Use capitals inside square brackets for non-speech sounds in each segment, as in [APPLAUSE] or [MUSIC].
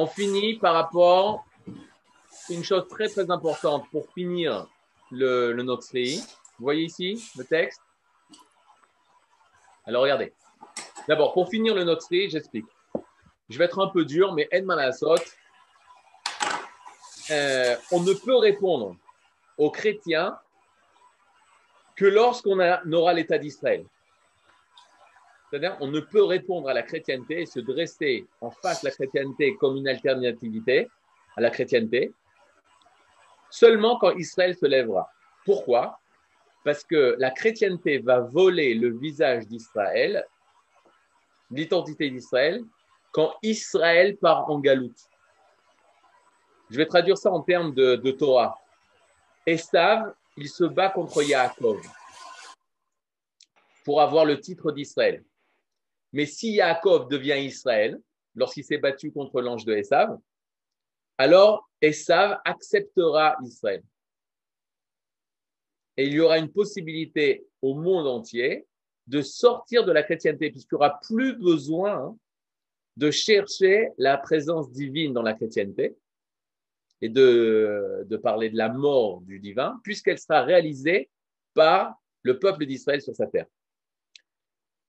on finit par rapport à une chose très très importante pour finir le, le. Vous voyez ici le texte? Alors regardez. D'abord, pour finir le Notri, j'explique. Je vais être un peu dur, mais Edman Asot, euh, on ne peut répondre aux chrétiens que lorsqu'on aura l'État d'Israël. C'est-à-dire, on ne peut répondre à la chrétienté et se dresser en face de la chrétienté comme une alternativité à la chrétienté seulement quand Israël se lèvera. Pourquoi? Parce que la chrétienté va voler le visage d'Israël, l'identité d'Israël, quand Israël part en galoute. Je vais traduire ça en termes de, Torah. Esav, il se bat contre Yaakov pour avoir le titre d'Israël. Mais si Yaakov devient Israël, lorsqu'il s'est battu contre l'ange de Esav, alors Esav acceptera Israël. Et il y aura une possibilité au monde entier de sortir de la chrétienté, puisqu'il n'y aura plus besoin de chercher la présence divine dans la chrétienté et de, de parler de la mort du divin, puisqu'elle sera réalisée par le peuple d'Israël sur sa terre.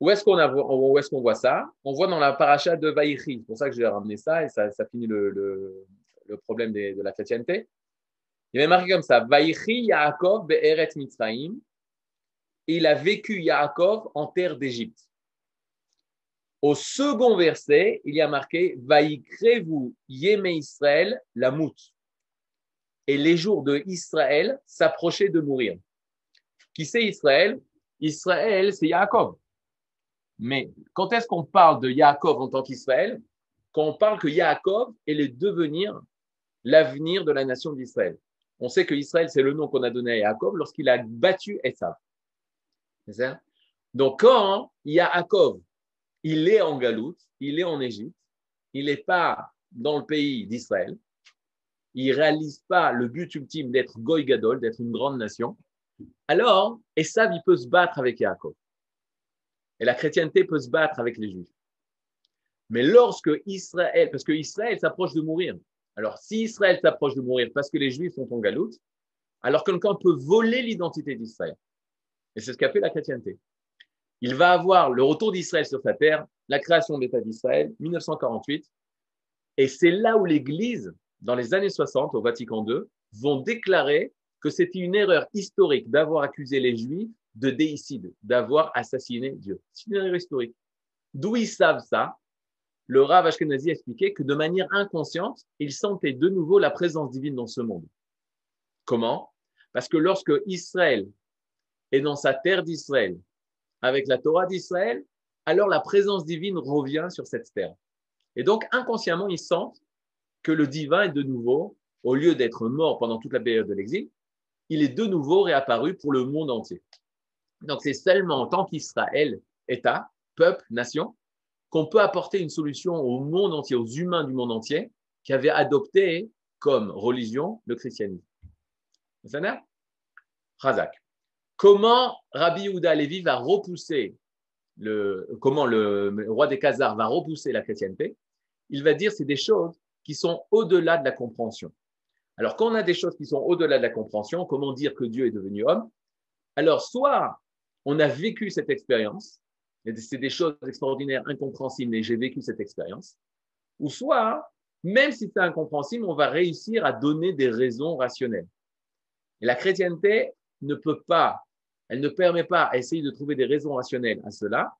Où est-ce qu'on voit ça? On voit dans la paracha de Vaïchi. C'est pour ça que j'ai ramené ça et ça, finit le, problème de, la chrétienté. Il y avait marqué comme ça Vaïchi Yaakov be'eret Mitzrayim. Il a vécu Yaakov en terre d'Égypte. Au second verset, il y a marqué Vaïkrez-vous Yéme Israël la mout. Et les jours de Israël s'approchaient de mourir. Qui c'est Israël? Israël, c'est Yaakov. Mais quand est-ce qu'on parle de Yaakov en tant qu'Israël? Quand on parle que Yaakov est le devenir, l'avenir de la nation d'Israël. On sait que Israël, c'est le nom qu'on a donné à Yaakov lorsqu'il a battu Esav. Donc quand Yaakov, il est en Galoute, il est en Égypte, il n'est pas dans le pays d'Israël, il réalise pas le but ultime d'être Goy Gadol, d'être une grande nation, alors Esav, il peut se battre avec Yaakov. Et la chrétienté peut se battre avec les juifs. Mais lorsque Israël, parce que Israël s'approche de mourir, alors si Israël s'approche de mourir parce que les juifs sont en galoute, alors quelqu'un peut voler l'identité d'Israël. Et c'est ce qu'a fait la chrétienté. Il va avoir le retour d'Israël sur sa terre, la création de l'État d'Israël, 1948. Et c'est là où l'Église, dans les années 60, au Vatican II, vont déclarer que c'était une erreur historique d'avoir accusé les Juifs de déicide, d'avoir assassiné Dieu. C'est une erreur historique. D'où ils savent ça Le Rav Ashkenazi expliquait que de manière inconsciente, ils sentaient de nouveau la présence divine dans ce monde. Comment? Parce que lorsque Israël est dans sa terre d'Israël, avec la Torah d'Israël, alors la présence divine revient sur cette terre. Et donc, inconsciemment, ils sentent que le divin est de nouveau, au lieu d'être mort pendant toute la période de l'exil, il est de nouveau réapparu pour le monde entier. Donc, c'est seulement en tant qu'Israël, État, peuple, nation, qu'on peut apporter une solution au monde entier, aux humains du monde entier, qui avaient adopté comme religion le christianisme. Razak. Comment Rabbi Yehuda Levi va repousser le, comment le, roi des Khazars va repousser la chrétienté? Il va dire c'est des choses qui sont au-delà de la compréhension. Alors, quand on a des choses qui sont au-delà de la compréhension, comment dire que Dieu est devenu homme? Alors, soit on a vécu cette expérience, c'est des choses extraordinaires, incompréhensibles, mais j'ai vécu cette expérience. Ou soit, même si c'est incompréhensible, on va réussir à donner des raisons rationnelles. Et la chrétienté ne peut pas, elle ne permet pas à essayer de trouver des raisons rationnelles à cela.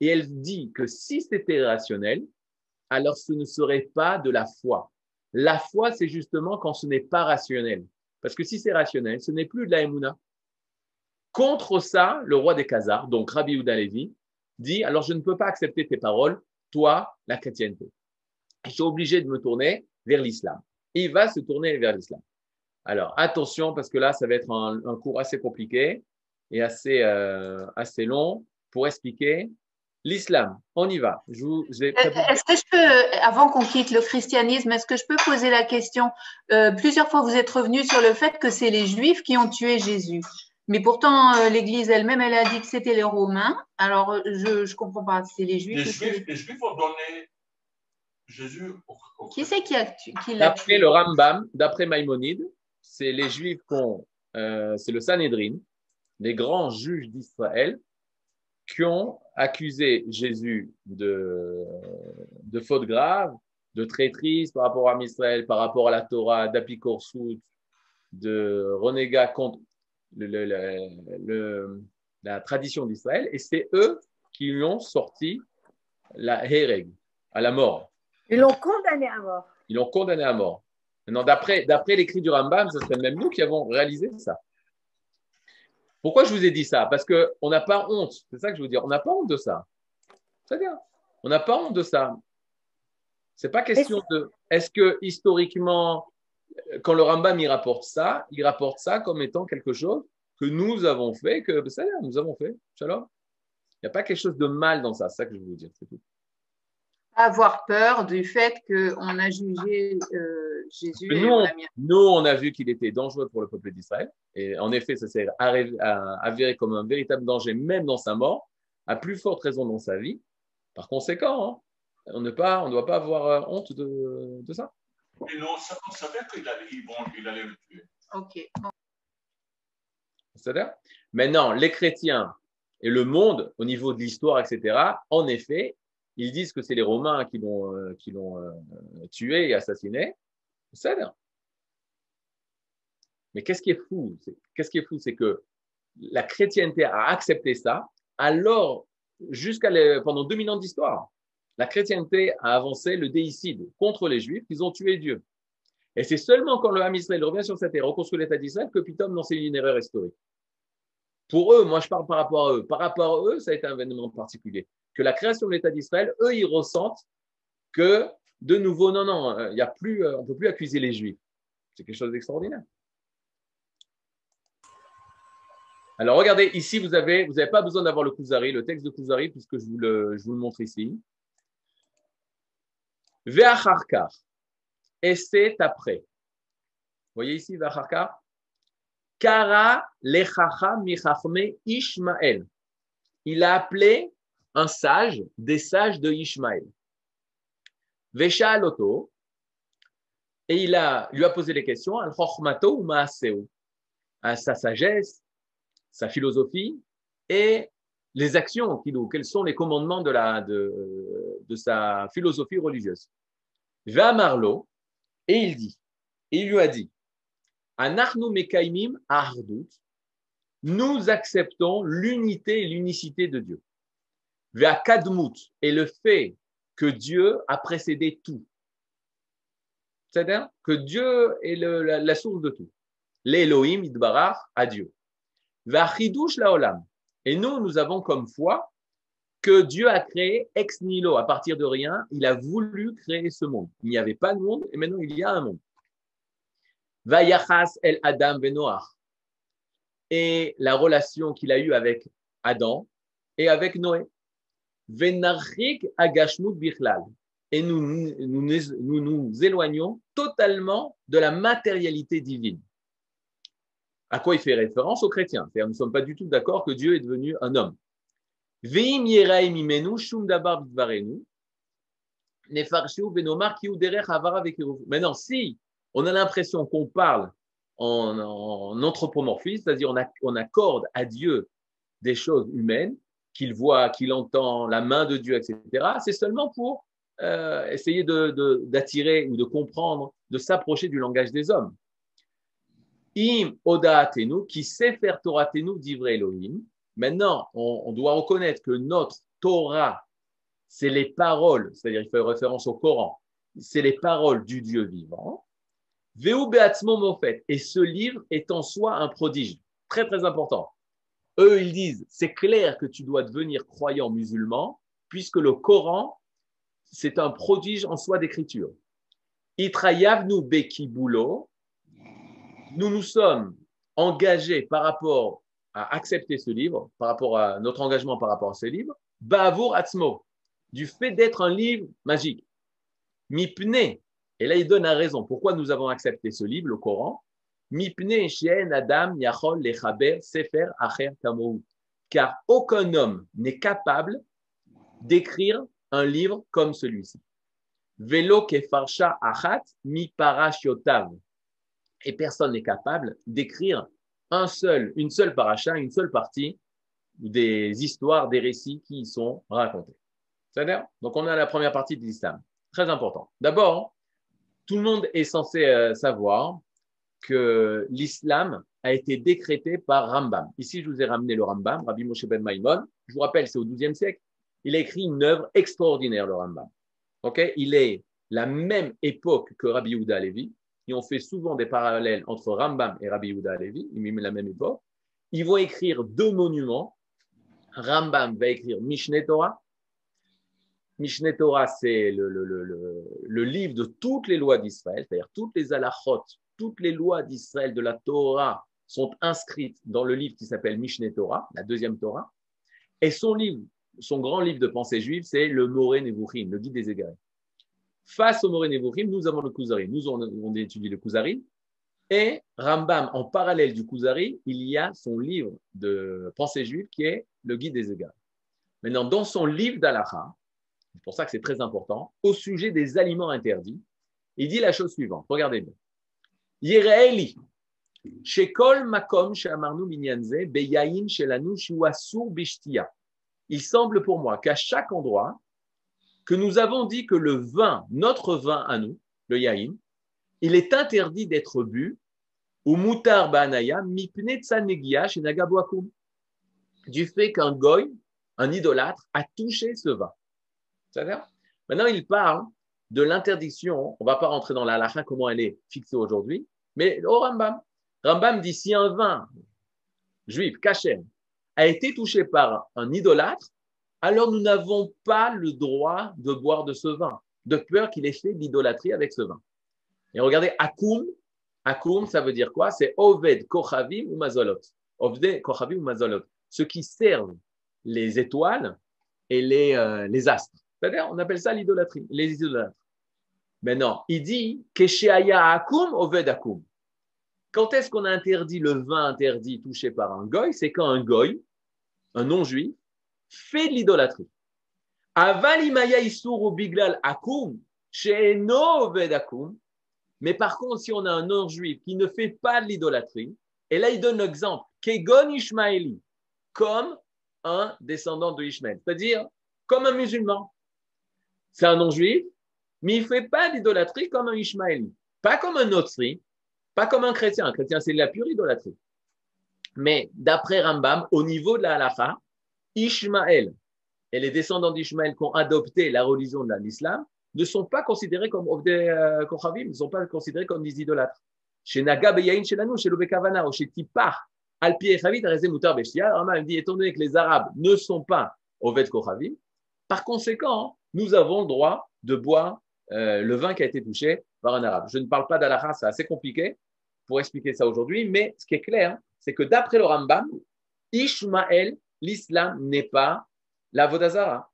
Et elle dit que si c'était rationnel, alors ce ne serait pas de la foi. La foi, c'est justement quand ce n'est pas rationnel. Parce que si c'est rationnel, ce n'est plus de la émouna. Contre ça, le roi des Khazars, donc Rabbi Levi, dit Alors je ne peux pas accepter tes paroles, toi, la chrétienté. Je suis obligé de me tourner vers l'islam. Il va se tourner vers l'islam. Alors attention, parce que là, ça va être un, cours assez compliqué et assez, euh, assez long pour expliquer l'islam. On y va. Je Est-ce que je peux, avant qu'on quitte le christianisme, est-ce que je peux poser la question? Euh, Plusieurs fois, vous êtes revenu sur le fait que c'est les Juifs qui ont tué Jésus. Mais pourtant, euh, l'Église elle-même, elle a dit que c'était les Romains. Alors, je ne comprends pas. C'est les Juifs. Les Juifs, les Juifs ont donné Jésus. Qui c'est qui, a, qui l'a D'après le Rambam, d'après Maïmonide, c'est les Juifs qui ont, euh, c'est le Sanhédrin, les grands juges d'Israël, qui ont accusé Jésus de, de faute grave, de traîtrise par rapport à Israël, par rapport à la Torah, d'apicorsout, de renégat contre le- le- le- le- la tradition d'Israël, et c'est eux qui lui ont sorti la Hereg, à la mort. Ils l'ont condamné à mort. Ils l'ont condamné à mort. Maintenant, d'après, d'après l'écrit du Rambam, ce serait même nous qui avons réalisé ça. Pourquoi je vous ai dit ça? Parce qu'on n'a pas honte. C'est ça que je veux dire. On n'a pas honte de ça. Bien. On n'a pas honte de ça. C'est pas question de. Est-ce que historiquement, quand le Rambam il rapporte ça, il rapporte ça comme étant quelque chose que nous avons fait, que ça, nous avons fait. Shalom. Il n'y a pas quelque chose de mal dans ça. C'est ça que je veux vous dire. C'est tout. Avoir peur du fait qu'on a jugé euh, Jésus et Nous, on on, nous, on a vu qu'il était dangereux pour le peuple d'Israël. Et en effet, ça s'est avéré comme un véritable danger, même dans sa mort, à plus forte raison dans sa vie. Par conséquent, hein, on ne pas- on ne doit pas avoir euh, honte de, de ça. Et non, ça, on savait qu'il allait, il le tuer. Ok. C'est-à-dire Maintenant, les chrétiens et le monde, au niveau de l'histoire, etc., en effet, ils disent que c'est les Romains qui l'ont euh, qui l'ont euh, tué et assassiné. C'est-à-dire Mais qu'est-ce qui est fou? C'est- Qu'est-ce qui est fou? C'est que la chrétienté a accepté ça, alors, jusqu'à les- pendant 2000 ans d'histoire, la chrétienté a avancé le déicide contre les Juifs, ils ont tué Dieu. Et c'est seulement quand le Ham Israël revient sur cette terre, reconstruit l'État d'Israël, que Pitom non, c'est une erreur historique. Pour eux, moi je parle par rapport à eux, par rapport à eux, ça a été un événement particulier. Que la création de l'État d'Israël, eux, ils ressentent que, de nouveau, non, non, euh, il y a plus, euh, on ne peut plus accuser les Juifs. C'est quelque chose d'extraordinaire. Alors regardez, ici vous avez, vous n'avez pas besoin d'avoir le Kuzari, le texte de Kuzari, puisque je vous le, je vous le montre ici. Ve'acharkar. Et c'est après. Vous voyez ici, Ve'acharkar Kara lechacha michachme Ishmael. Il a appelé un sage des sages de Ishmael. Ve'sha'aloto. Et il a, lui a posé les questions, al chochmato ou à sa sagesse, sa philosophie et les actions. Quels sont les commandements de, la, de, de sa philosophie religieuse Va Marlo et il dit, il lui a dit, Anachnu mekaimim ardut, nous acceptons l'unité et l'unicité de Dieu. Va kadmut et le fait que Dieu a précédé tout. C'est-à-dire que Dieu est le- la, la source de tout. L'Elohim idbarach à Dieu. Va chidush laolam. Et nous, nous avons comme foi que Dieu a créé ex nihilo, à partir de rien, il a voulu créer ce monde. Il n'y avait pas de monde et maintenant il y a un monde. El Adam. Et la relation qu'il a eue avec Adam et avec Noé. Venarchik agashmut bichlal. Et nous nous éloignons totalement de la matérialité divine. À quoi il fait référence aux chrétiens? Nous ne sommes pas du tout d'accord que Dieu est devenu un homme. Veim. Maintenant, si on a l'impression qu'on parle en, anthropomorphisme, c'est-à-dire on, accorde à Dieu des choses humaines, qu'il voit, qu'il entend, la main de Dieu, etc., c'est seulement pour euh, essayer d'attirer ou de comprendre, de s'approcher du langage des hommes. Im odaatenu, qui sait faire Toratenu d'Ivre Elohim. Maintenant, on, on doit reconnaître que notre Torah, c'est les paroles, c'est-à-dire il fait référence au Coran, c'est les paroles du Dieu vivant. Veu beatzmo mofet. Et ce livre est en soi un prodige. Très, très important. Eux, ils disent, c'est clair que tu dois devenir croyant musulman, puisque le Coran, c'est un prodige en soi d'écriture. Itrayavnu bekibulo. Nous nous sommes engagés par rapport à accepter ce livre, par rapport à notre engagement par rapport à ce livre, Bavour Atzmo, du fait d'être un livre magique. Mipne, et là il donne la raison pourquoi nous avons accepté ce livre, le Coran. Mipne Shien Adam Yachol Lechaber Sefer Acher Kamohu. Car aucun homme n'est capable d'écrire un livre comme celui-ci. Velo kefarsha achat mi parashiotav. Et personne n'est capable d'écrire un seul, une seule paracha, une seule partie des histoires, des récits qui y sont racontés. C'est-à-dire, donc on a la première partie de l'islam. Très important. D'abord, tout le monde est censé euh, savoir que l'islam a été décrété par Rambam. Ici, je vous ai ramené le Rambam, Rabbi Moshe ben Maimon. Je vous rappelle, c'est au XIIe siècle. Il a écrit une œuvre extraordinaire, le Rambam. Ok? Il est la même époque que Rabbi Yehuda Levi. Et on fait souvent des parallèles entre Rambam et Rabbi Yehuda Levi. Ils miment la même époque. Ils vont écrire deux monuments. Rambam va écrire Mishneh Torah. Mishneh Torah, c'est le, le, le, le, livre de toutes les lois d'Israël, c'est-à-dire toutes les halachot, toutes les lois d'Israël de la Torah sont inscrites dans le livre qui s'appelle Mishneh Torah, la deuxième Torah. Et son livre, son grand livre de pensée juive, c'est le Moré Nevuchim, le guide des égarés. Face au Moré Nevuchim, nous avons le Kuzari. Nous, on, on étudie le Kuzari. Et Rambam, en parallèle du Kuzari, il y a son livre de pensée juive qui est le guide des égarés. Maintenant, dans son livre d'Alacha, c'est pour ça que c'est très important, au sujet des aliments interdits, il dit la chose suivante. Regardez bien. Shekol makom minyanze, shelanu bishtia. Il semble pour moi qu'à chaque endroit, que nous avons dit que le vin, notre vin à nous, le yaïn, il est interdit d'être bu, ou mutar ba'anaya, mipne tsanegia chez nagaboakum, du fait qu'un goy, un idolâtre, a touché ce vin. C'est-à-dire Maintenant, il parle de l'interdiction, on ne va pas rentrer dans la halakha, comment elle est fixée aujourd'hui, mais au Rambam. Rambam dit si un vin juif, cachem, a été touché par un idolâtre, alors nous n'avons pas le droit de boire de ce vin, de peur qu'il ait fait l'idolâtrie avec ce vin. Et regardez, akum, akum, ça veut dire quoi? C'est oved kochavim ou mazolot. Oved kochavim ou mazolot. Ceux qui servent les étoiles et les, euh, les astres. C'est-à-dire, on appelle ça l'idolâtrie, les idolâtres. Maintenant, il dit Kesheaya akum oved akum. Quand est-ce qu'on a interdit le vin interdit touché par un goy? C'est quand un goy, un non-juif, fait de l'idolâtrie. Avalimaya isuru biglal akum, she'eno akum. Mais par contre, si on a un non-juif qui ne fait pas de l'idolâtrie, et là il donne l'exemple, Kegon Ishmaeli, comme un descendant de Ishmael, c'est-à-dire comme un musulman. C'est un non-juif, mais il ne fait pas d'idolâtrie comme un Ishmaéli, pas comme un Notri, pas comme un chrétien. Un chrétien, c'est la pure idolâtrie. Mais d'après Rambam, au niveau de la halacha, Ishmaël et les descendants d'Ishmaël qui ont adopté la religion de l'islam ne sont pas considérés comme des euh, Kochavim, ne sont pas considérés comme des idolâtres. Chez Naga chez Lanou, chez Lobekavana, chez Tipar, Alpi et Chavit, Arezé Moutar Beshtia, Rambam dit, étant donné que les Arabes ne sont pas Oved Kochavim, par conséquent, nous avons le droit de boire euh, le vin qui a été touché par un arabe. Je ne parle pas d'Allah, c'est assez compliqué pour expliquer ça aujourd'hui, mais ce qui est clair, c'est que d'après le Rambam, Ishmael, l'islam n'est pas la Vodazara.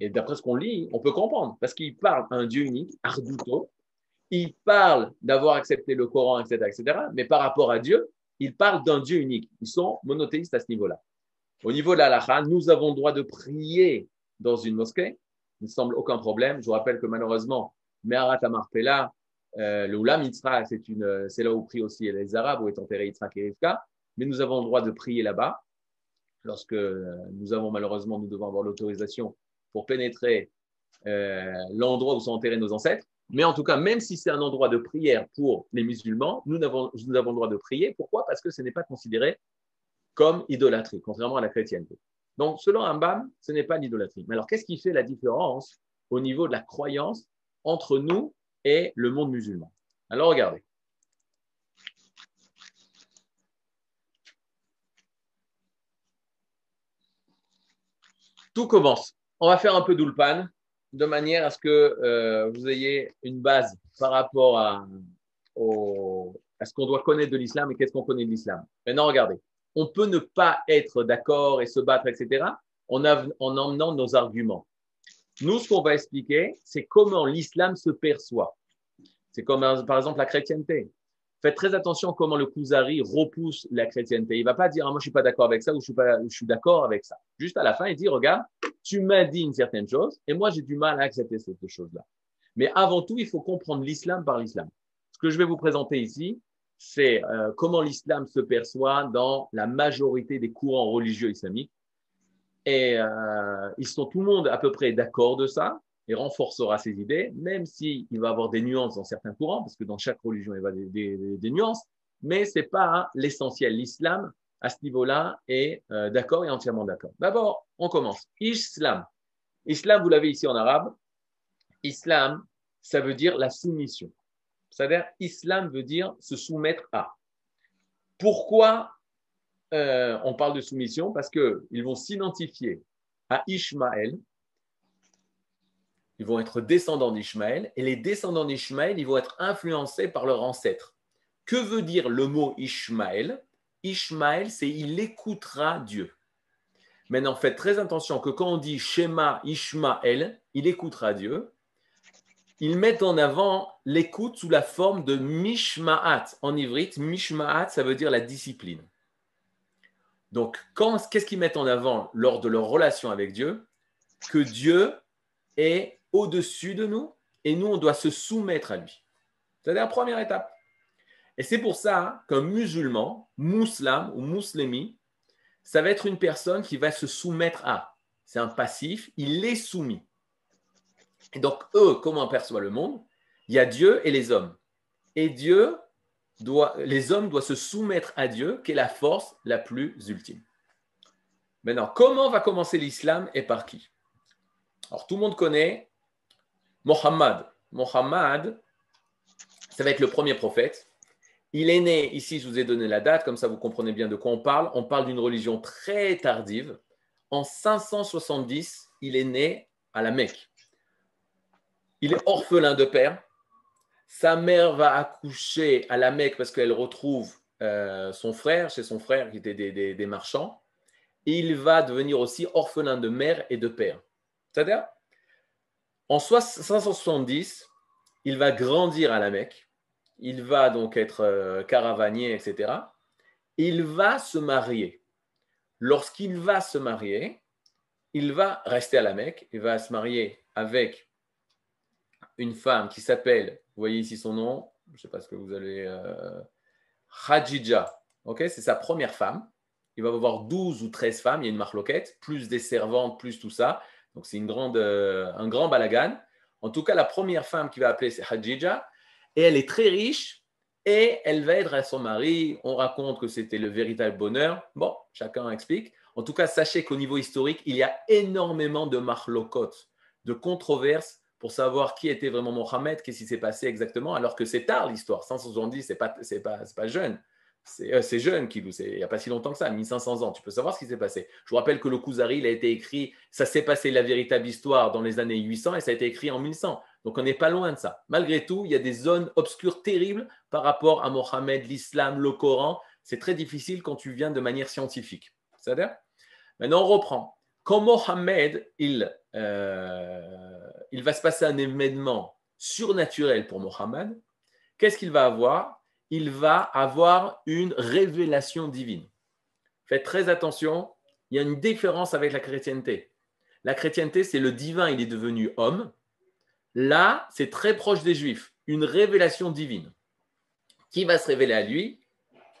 Et d'après ce qu'on lit, on peut comprendre, parce qu'il parle un Dieu unique, Arduto, il parle d'avoir accepté le Coran, etc., etc., mais par rapport à Dieu, il parle d'un Dieu unique. Ils sont monothéistes à ce niveau-là. Au niveau de l'Alaha, nous avons le droit de prier dans une mosquée, il ne semble aucun problème. Je vous rappelle que malheureusement, Meharat Amarpela, euh, le Oulam Yitzhak, c'est, une, c'est là où prient aussi les Arabes, où est enterré Yitzhak. Mais nous avons le droit de prier là-bas. Lorsque euh, nous avons malheureusement, nous devons avoir l'autorisation pour pénétrer euh, l'endroit où sont enterrés nos ancêtres. Mais en tout cas, même si c'est un endroit de prière pour les musulmans, nous avons, le droit de prier. Pourquoi? Parce que ce n'est pas considéré comme idolâtrie, contrairement à la chrétienté. Donc, selon Ambam, ce n'est pas l'idolâtrie. Mais alors, qu'est-ce qui fait la différence au niveau de la croyance entre nous et le monde musulman? Alors, regardez. Tout commence. On va faire un peu d'ulpan de manière à ce que euh, vous ayez une base par rapport à, à ce qu'on doit connaître de l'islam et qu'est-ce qu'on connaît de l'islam. Maintenant, regardez on peut ne pas être d'accord et se battre, etc., en, emmenant nos arguments. Nous, ce qu'on va expliquer, c'est comment l'islam se perçoit. C'est comme, par exemple, la chrétienté. Faites très attention comment le Kuzari repousse la chrétienté. Il va pas dire, ah, moi, je suis pas d'accord avec ça ou je suis pas, je suis d'accord avec ça. Juste à la fin, il dit, regarde, tu m'as dit une certaine chose et moi, j'ai du mal à accepter cette chose-là. Mais avant tout, il faut comprendre l'islam par l'islam. Ce que je vais vous présenter ici, c'est euh, comment l'islam se perçoit dans la majorité des courants religieux islamiques. Et euh, ils sont tout le monde à peu près d'accord de ça et renforcera ses idées, même s'il va y avoir des nuances dans certains courants, parce que dans chaque religion, il va y avoir des, nuances, mais ce n'est pas l'essentiel. L'islam, à ce niveau-là, est euh, d'accord et entièrement d'accord. D'abord, on commence. Islam. Islam, vous l'avez ici en arabe. Islam, ça veut dire la soumission. C'est-à-dire, islam veut dire se soumettre à. Pourquoi euh, on parle de soumission? Parce qu'ils vont s'identifier à Ishmaël. Ils vont être descendants d'Ishmaël. Et les descendants d'Ishmaël, ils vont être influencés par leur ancêtre. Que veut dire le mot Ishmaël? Ishmaël, c'est il écoutera Dieu. Maintenant, faites très attention que quand on dit Shema Ishmaël, il écoutera Dieu ils mettent en avant l'écoute sous la forme de mishma'at. En ivrite, mishma'at, ça veut dire la discipline. Donc, qu'est-ce qu'ils mettent en avant lors de leur relation avec Dieu? Que Dieu est au-dessus de nous et nous, on doit se soumettre à lui. C'est la première étape. Et c'est pour ça qu'un musulman, musulman ou muslimi, ça va être une personne qui va se soumettre à. C'est un passif, il est soumis. Et donc, eux, comment on perçoit le monde? Il y a Dieu et les hommes. Et Dieu doit, les hommes doivent se soumettre à Dieu, qui est la force la plus ultime. Maintenant, comment va commencer l'islam et par qui? Alors, tout le monde connaît Mohammed. Mohammed, ça va être le premier prophète. Il est né, ici je vous ai donné la date, comme ça vous comprenez bien de quoi on parle. On parle d'une religion très tardive. En 570, il est né à la Mecque. Il est orphelin de père. Sa mère va accoucher à la Mecque parce qu'elle retrouve euh, son frère, chez son frère qui était des, marchands. Il va devenir aussi orphelin de mère et de père. C'est-à-dire, en 570, il va grandir à la Mecque. Il va donc être euh, caravanier, etc. Il va se marier. Lorsqu'il va se marier, il va rester à la Mecque. Il va se marier avec une femme qui s'appelle, vous voyez ici son nom, je ne sais pas ce que vous allez. Euh, Khadija, c'est sa première femme. Il va avoir 12 ou 13 femmes, il y a une marloquette, plus des servantes, plus tout ça. Donc c'est une grande, euh, un grand balagan. En tout cas, la première femme qui va appeler, c'est Khadija. Et elle est très riche et elle va être à son mari. On raconte que c'était le véritable bonheur. Bon, chacun explique. En tout cas, sachez qu'au niveau historique, il y a énormément de marloquot, de controverses pour savoir qui était vraiment Mohammed, qu'est-ce qui s'est passé exactement, alors que c'est tard l'histoire. 570, ce n'est pas, pas jeune. C'est, euh, jeune, Kilou, il n'y a pas si longtemps que ça, 1500 ans. Tu peux savoir ce qui s'est passé. Je vous rappelle que le Kuzari, il a été écrit, ça s'est passé la véritable histoire dans les années 800 et ça a été écrit en 1100. Donc on n'est pas loin de ça. Malgré tout, il y a des zones obscures terribles par rapport à Mohammed, l'islam, le Coran. C'est très difficile quand tu viens de manière scientifique. C'est-à-dire Maintenant, on reprend. Quand Mohammed, il euh, il va se passer un événement surnaturel pour Mohammed. Qu'est-ce qu'il va avoir? Il va avoir une révélation divine. Faites très attention, il y a une différence avec la chrétienté. La chrétienté, c'est le divin, il est devenu homme. Là, c'est très proche des juifs, une révélation divine. Qui va se révéler à lui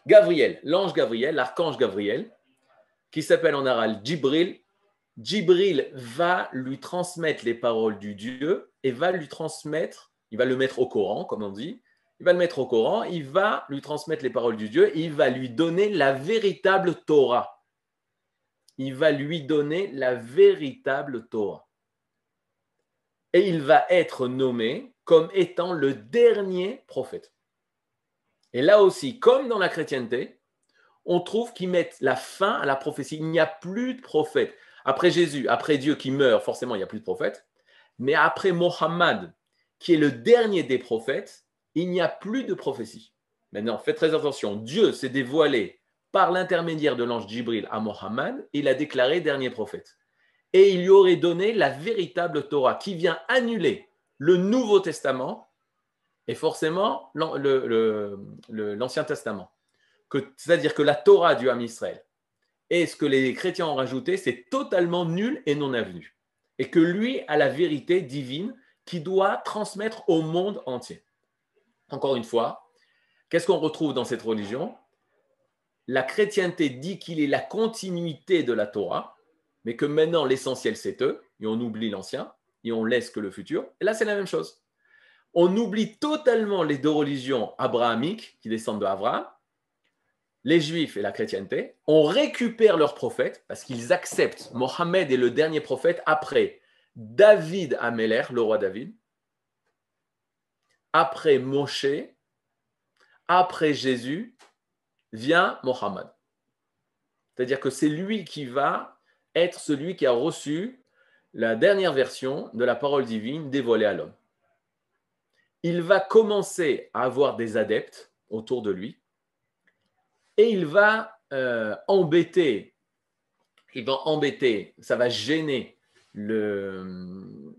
Gabriel, l'ange Gabriel, l'archange Gabriel, qui s'appelle en arabe Djibril, Djibril va lui transmettre les paroles du Dieu et va lui transmettre, il va le mettre au Coran, comme on dit, il va le mettre au Coran, il va lui transmettre les paroles du Dieu il va lui donner la véritable Torah. Il va lui donner la véritable Torah. Et il va être nommé comme étant le dernier prophète. Et là aussi, comme dans la chrétienté, on trouve qu'ils mettent la fin à la prophétie. Il n'y a plus de prophète. Après Jésus, après Dieu qui meurt, forcément, il n'y a plus de prophètes. Mais après Mohammed, qui est le dernier des prophètes, il n'y a plus de prophétie. Maintenant, faites très attention. Dieu s'est dévoilé par l'intermédiaire de l'ange Jibril à Mohammed. Il a déclaré dernier prophète. Et il lui aurait donné la véritable Torah qui vient annuler le Nouveau Testament et forcément l'Ancien Testament. C'est-à-dire que la Torah du Ham Israël, et ce que les chrétiens ont rajouté, c'est totalement nul et non avenu. Et que lui a la vérité divine qui doit transmettre au monde entier. Encore une fois, qu'est-ce qu'on retrouve dans cette religion? La chrétienté dit qu'il est la continuité de la Torah, mais que maintenant l'essentiel c'est eux, et on oublie l'ancien, et on laisse que le futur. Et là, c'est la même chose. On oublie totalement les deux religions abrahamiques qui descendent de Abraham, les juifs et la chrétienté. On récupère leurs prophètes parce qu'ils acceptent. Mohammed est le dernier prophète après David Améler, le roi David, après Moshe, après Jésus, vient Mohammed. C'est-à-dire que c'est lui qui va être celui qui a reçu la dernière version de la parole divine dévoilée à l'homme. Il va commencer à avoir des adeptes autour de lui et il va euh, embêter, il va embêter, ça va gêner le,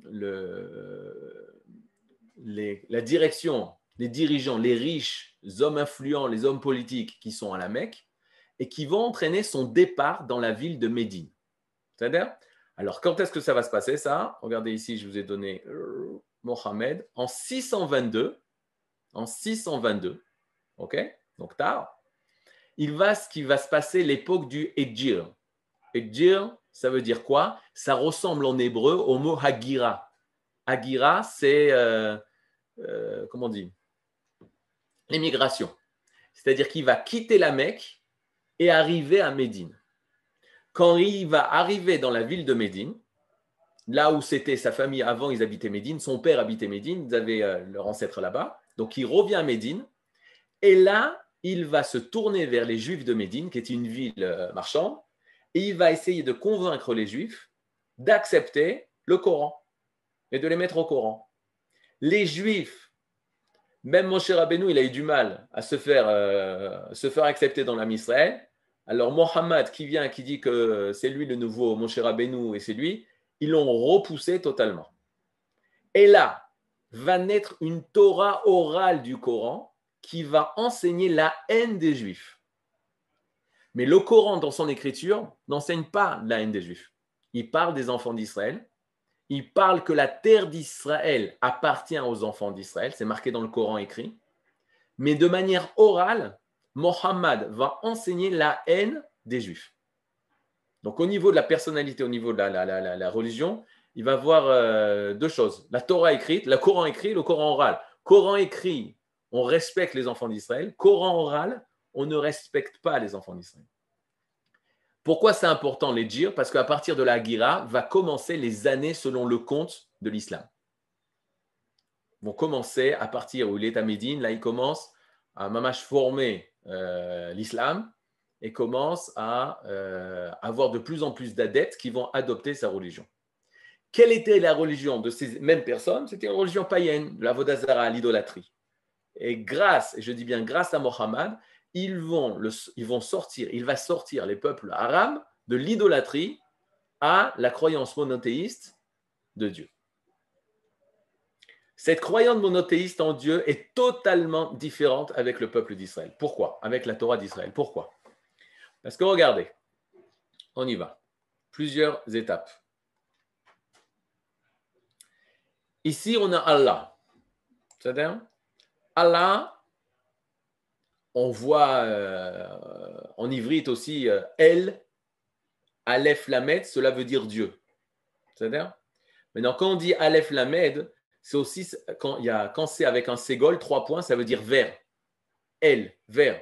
la direction, les dirigeants, les riches, hommes influents, les hommes politiques qui sont à la Mecque et qui vont entraîner son départ dans la ville de Médine. C'est-à-dire, alors quand est-ce que ça va se passer ça? Regardez ici, je vous ai donné euh, Mohammed en 622, en 622, ok? Donc tard, il va ce qui va se passer l'époque du Ejir. Ejir, ça veut dire quoi? Ça ressemble en hébreu au mot Hagira. Hagira, c'est, euh, euh, comment on dit L'émigration. C'est-à-dire qu'il va quitter la Mecque et arriver à Médine. Quand il va arriver dans la ville de Médine, là où c'était sa famille avant, ils habitaient Médine, son père habitait Médine, ils avaient euh, leur ancêtre là-bas. Donc il revient à Médine. Et là, il va se tourner vers les Juifs de Médine, qui est une ville marchande, et il va essayer de convaincre les Juifs d'accepter le Coran et de les mettre au Coran. Les Juifs, même Moshe Rabbeinu, il a eu du mal à se faire, euh, se faire accepter dans l'âme Israël. Alors Mohammed qui vient, qui dit que c'est lui le nouveau Moshe Rabbeinu et c'est lui, ils l'ont repoussé totalement. Et là, va naître une Torah orale du Coran qui va enseigner la haine des Juifs. Mais le Coran, dans son écriture, n'enseigne pas la haine des Juifs. Il parle des enfants d'Israël. Il parle que la terre d'Israël appartient aux enfants d'Israël. C'est marqué dans le Coran écrit. Mais de manière orale, Mohammed va enseigner la haine des Juifs. Donc au niveau de la personnalité, au niveau de la, religion, il va voir euh, deux choses. La Torah écrite, le Coran écrit, le Coran oral. Coran écrit, on respecte les enfants d'Israël. Coran oral, on ne respecte pas les enfants d'Israël. Pourquoi c'est important les dire Parce qu'à partir de la Gira, va commencer les années selon le compte de l'islam. Vont commencer à partir où il est à Médine, là il commence à mamash former euh, l'islam et commence à euh, avoir de plus en plus d'adeptes qui vont adopter sa religion. Quelle était la religion de ces mêmes personnes? C'était une religion païenne, la Vodazara, l'idolâtrie. Et grâce, et je dis bien grâce à Mohammed, ils vont, ils vont sortir, il va sortir les peuples arabes de l'idolâtrie à la croyance monothéiste de Dieu. Cette croyance monothéiste en Dieu est totalement différente avec le peuple d'Israël. Pourquoi? Avec la Torah d'Israël. Pourquoi? Parce que regardez, on y va. Plusieurs étapes. Ici, on a Allah. C'est-à-dire, Allah on voit euh, en ivrite aussi euh, El, Aleph Lamed, cela veut dire Dieu. C'est-à-dire? Maintenant, quand on dit Aleph Lamed, c'est aussi quand, il y a, quand c'est avec un ségol, trois points, ça veut dire vert. El, vert.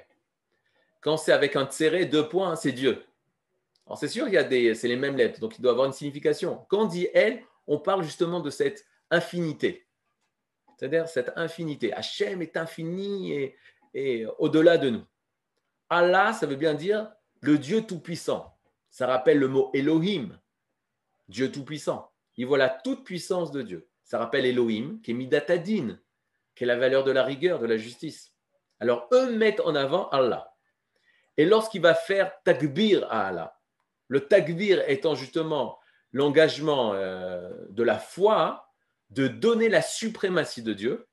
Quand c'est avec un tséré, deux points, c'est Dieu. Alors c'est sûr, il y a des, c'est les mêmes lettres, donc il doit avoir une signification. Quand on dit El, on parle justement de cette infinité. C'est-à-dire cette infinité. Hachem est infini et, et au-delà de nous. Allah, ça veut bien dire le Dieu Tout-Puissant. Ça rappelle le mot Elohim, Dieu Tout-Puissant. Il voit la toute-puissance de Dieu. Ça rappelle Elohim, qui est Midatadin, qui est la valeur de la rigueur, de la justice. Alors, eux mettent en avant Allah. Et lorsqu'il va faire takbir à Allah, le takbir étant justement l'engagement euh, de la foi, de donner la suprématie de Dieu,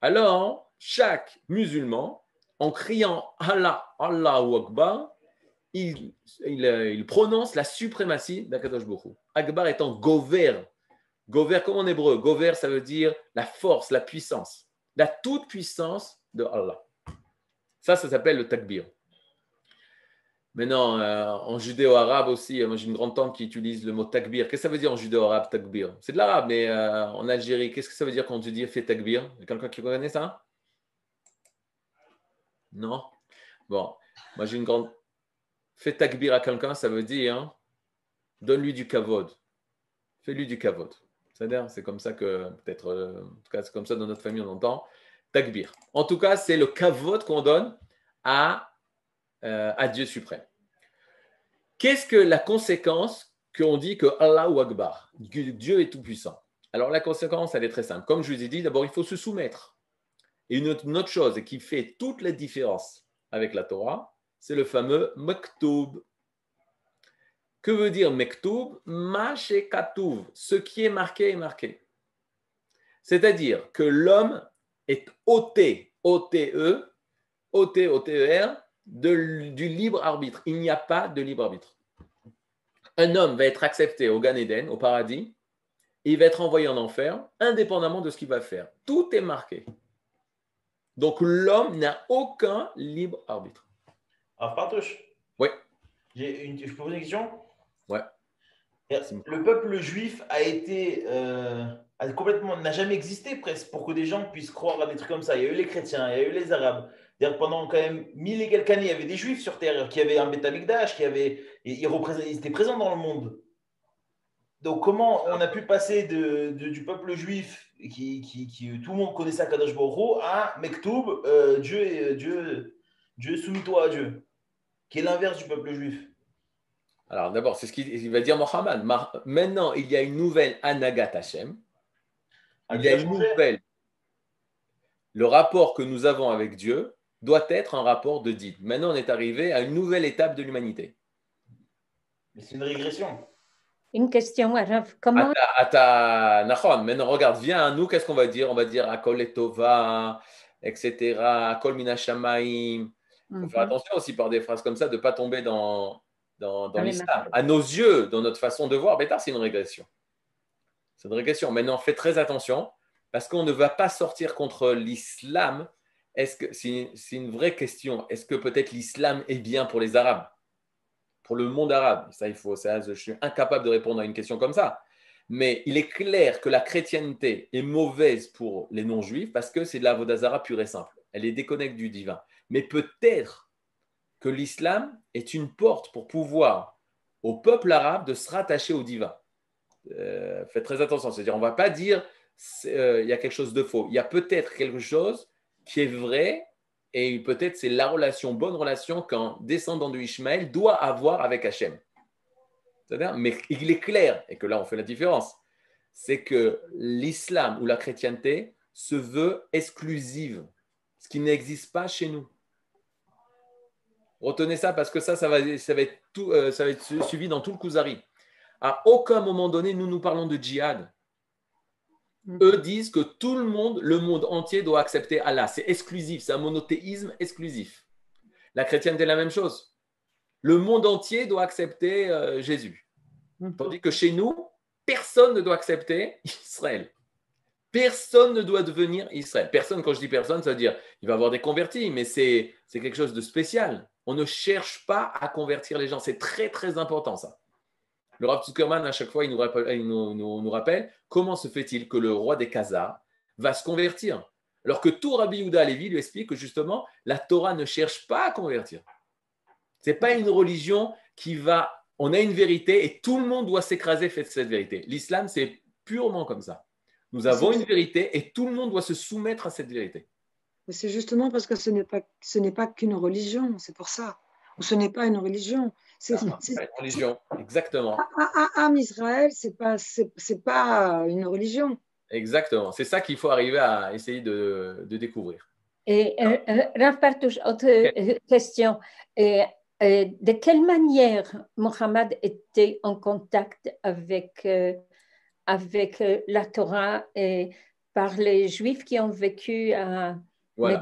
alors chaque musulman, en criant Allah, Allahu Akbar, il, prononce la suprématie d'Akadosh Akbar étant gover. Gover, comme en hébreu, Gover, ça veut dire la force, la puissance, la toute puissance de Allah. Ça, ça s'appelle le takbir. Maintenant, euh, en judéo-arabe aussi, euh, moi j'ai une grande tante qui utilise le mot takbir. Qu'est-ce que ça veut dire en judéo-arabe, takbir? C'est de l'arabe, mais euh, en Algérie, qu'est-ce que ça veut dire quand tu dis fais takbir? Quelqu'un qui connaît ça? Non? Bon, moi j'ai une grande. Fais takbir à quelqu'un, ça veut dire donne-lui du kavod. Fais-lui du kavod. C'est-à-dire, c'est comme ça que, peut-être, en tout cas, c'est comme ça dans notre famille, on entend takbir. En tout cas, c'est le kavod qu'on donne à euh, à Dieu suprême. Qu'est-ce que la conséquence qu'on dit que Allah ou Akbar, Dieu est tout-puissant? Alors la conséquence, elle est très simple. Comme je vous ai dit, d'abord, il faut se soumettre. Et une autre, chose qui fait toute la différence avec la Torah, c'est le fameux Maktoub. Que veut dire Maktoub Katuv. Ce qui est marqué est marqué. C'est-à-dire que l'homme est ôté, O-T-E, O-T, O-T-E-R, du libre arbitre. Il n'y a pas de libre arbitre. Un homme va être accepté au Gan Eden, au paradis, et il va être envoyé en enfer, indépendamment de ce qu'il va faire. Tout est marqué. Donc l'homme n'a aucun libre arbitre. Alors, Partouche Oui. Une, je peux poser une question? Ouais. Le peuple juif a été euh, complètement n'a jamais existé presque pour que des gens puissent croire à des trucs comme ça. Il y a eu les chrétiens, il y a eu les arabes, pendant quand même mille et quelques années, il y avait des juifs sur Terre qui avaient un Betamikdash, qui avaient, ils, ils étaient présents dans le monde. Donc, comment on a pu passer de, du peuple juif, qui, qui, tout le monde connaissait à Kadosh à Mektoub, euh, Dieu, Dieu, Dieu soumis-toi à Dieu, qui est l'inverse du peuple juif Alors, d'abord, c'est ce qu'il va dire Mohammed. Maintenant, il y a une nouvelle Anagat Hashem. Il y a une nouvelle. Le rapport que nous avons avec Dieu, doit être un rapport de dit. Maintenant, on est arrivé à une nouvelle étape de l'humanité. Mais c'est une régression. Une question, comment. Ata, maintenant regarde, viens à nous, qu'est-ce qu'on va dire? On va dire Akol etova, etc., Akol minashamaim. Il faut faire mhm. attention aussi par des phrases comme ça de ne pas tomber dans, dans, l'islam. À nos yeux, dans notre façon de voir, c'est une régression. C'est une régression. Maintenant, faites très attention parce qu'on ne va pas sortir contre l'islam est-ce que c'est une vraie question Est-ce que peut-être l'islam est bien pour les Arabes, pour le monde arabe Ça, il faut. Ça, je suis incapable de répondre à une question comme ça. Mais il est clair que la chrétienté est mauvaise pour les non-juifs parce que c'est de la vodazara pure et simple. Elle est déconnectée du divin. Mais peut-être que l'islam est une porte pour pouvoir au peuple arabe de se rattacher au divin. Euh, faites très attention, c'est-à-dire on ne va pas dire euh, il y a quelque chose de faux. Il y a peut-être quelque chose qui est vrai, et peut-être c'est la relation, bonne relation qu'un descendant de Ishmaël doit avoir avec Hachem. Mais il est clair, et que là on fait la différence, c'est que l'islam ou la chrétienté se veut exclusive, ce qui n'existe pas chez nous. Retenez ça parce que ça, ça va, ça va, être, tout, euh, ça va être suivi dans tout le Kuzari. À aucun moment donné, nous nous parlons de djihad. Mm. Eux disent que tout le monde, le monde entier doit accepter Allah. C'est exclusif, c'est un monothéisme exclusif. La chrétienté est la même chose. Le monde entier doit accepter euh, Jésus. Mm. Tandis que chez nous, personne ne doit accepter Israël. Personne ne doit devenir Israël. Personne, quand je dis personne, ça veut dire il va y avoir des convertis, mais c'est quelque chose de spécial. On ne cherche pas à convertir les gens. C'est très, très important ça. Le Rav Zuckerman, à chaque fois, il nous rappelle, comment se fait-il que le roi des Khazars va se convertir alors que tout Rabbi Yehuda Levi lui explique que justement, la Torah ne cherche pas à convertir. Ce n'est pas une religion qui va... On a une vérité et tout le monde doit s'écraser face cette vérité. L'islam, c'est purement comme ça. Nous avons une vérité et tout le monde doit se soumettre à cette vérité. C'est justement parce que ce n'est pas, ce n'est pas qu'une religion, c'est pour ça. Ce n'est pas une religion. C'est une religion, exactement. Am Israël, c'est pas, c'est pas une religion. Exactement. C'est ça qu'il faut arriver à essayer de, de découvrir. Et euh, euh autre euh, question. Et, de quelle manière Mohammed était en contact avec, euh, avec la Torah et par les Juifs qui ont vécu à oui,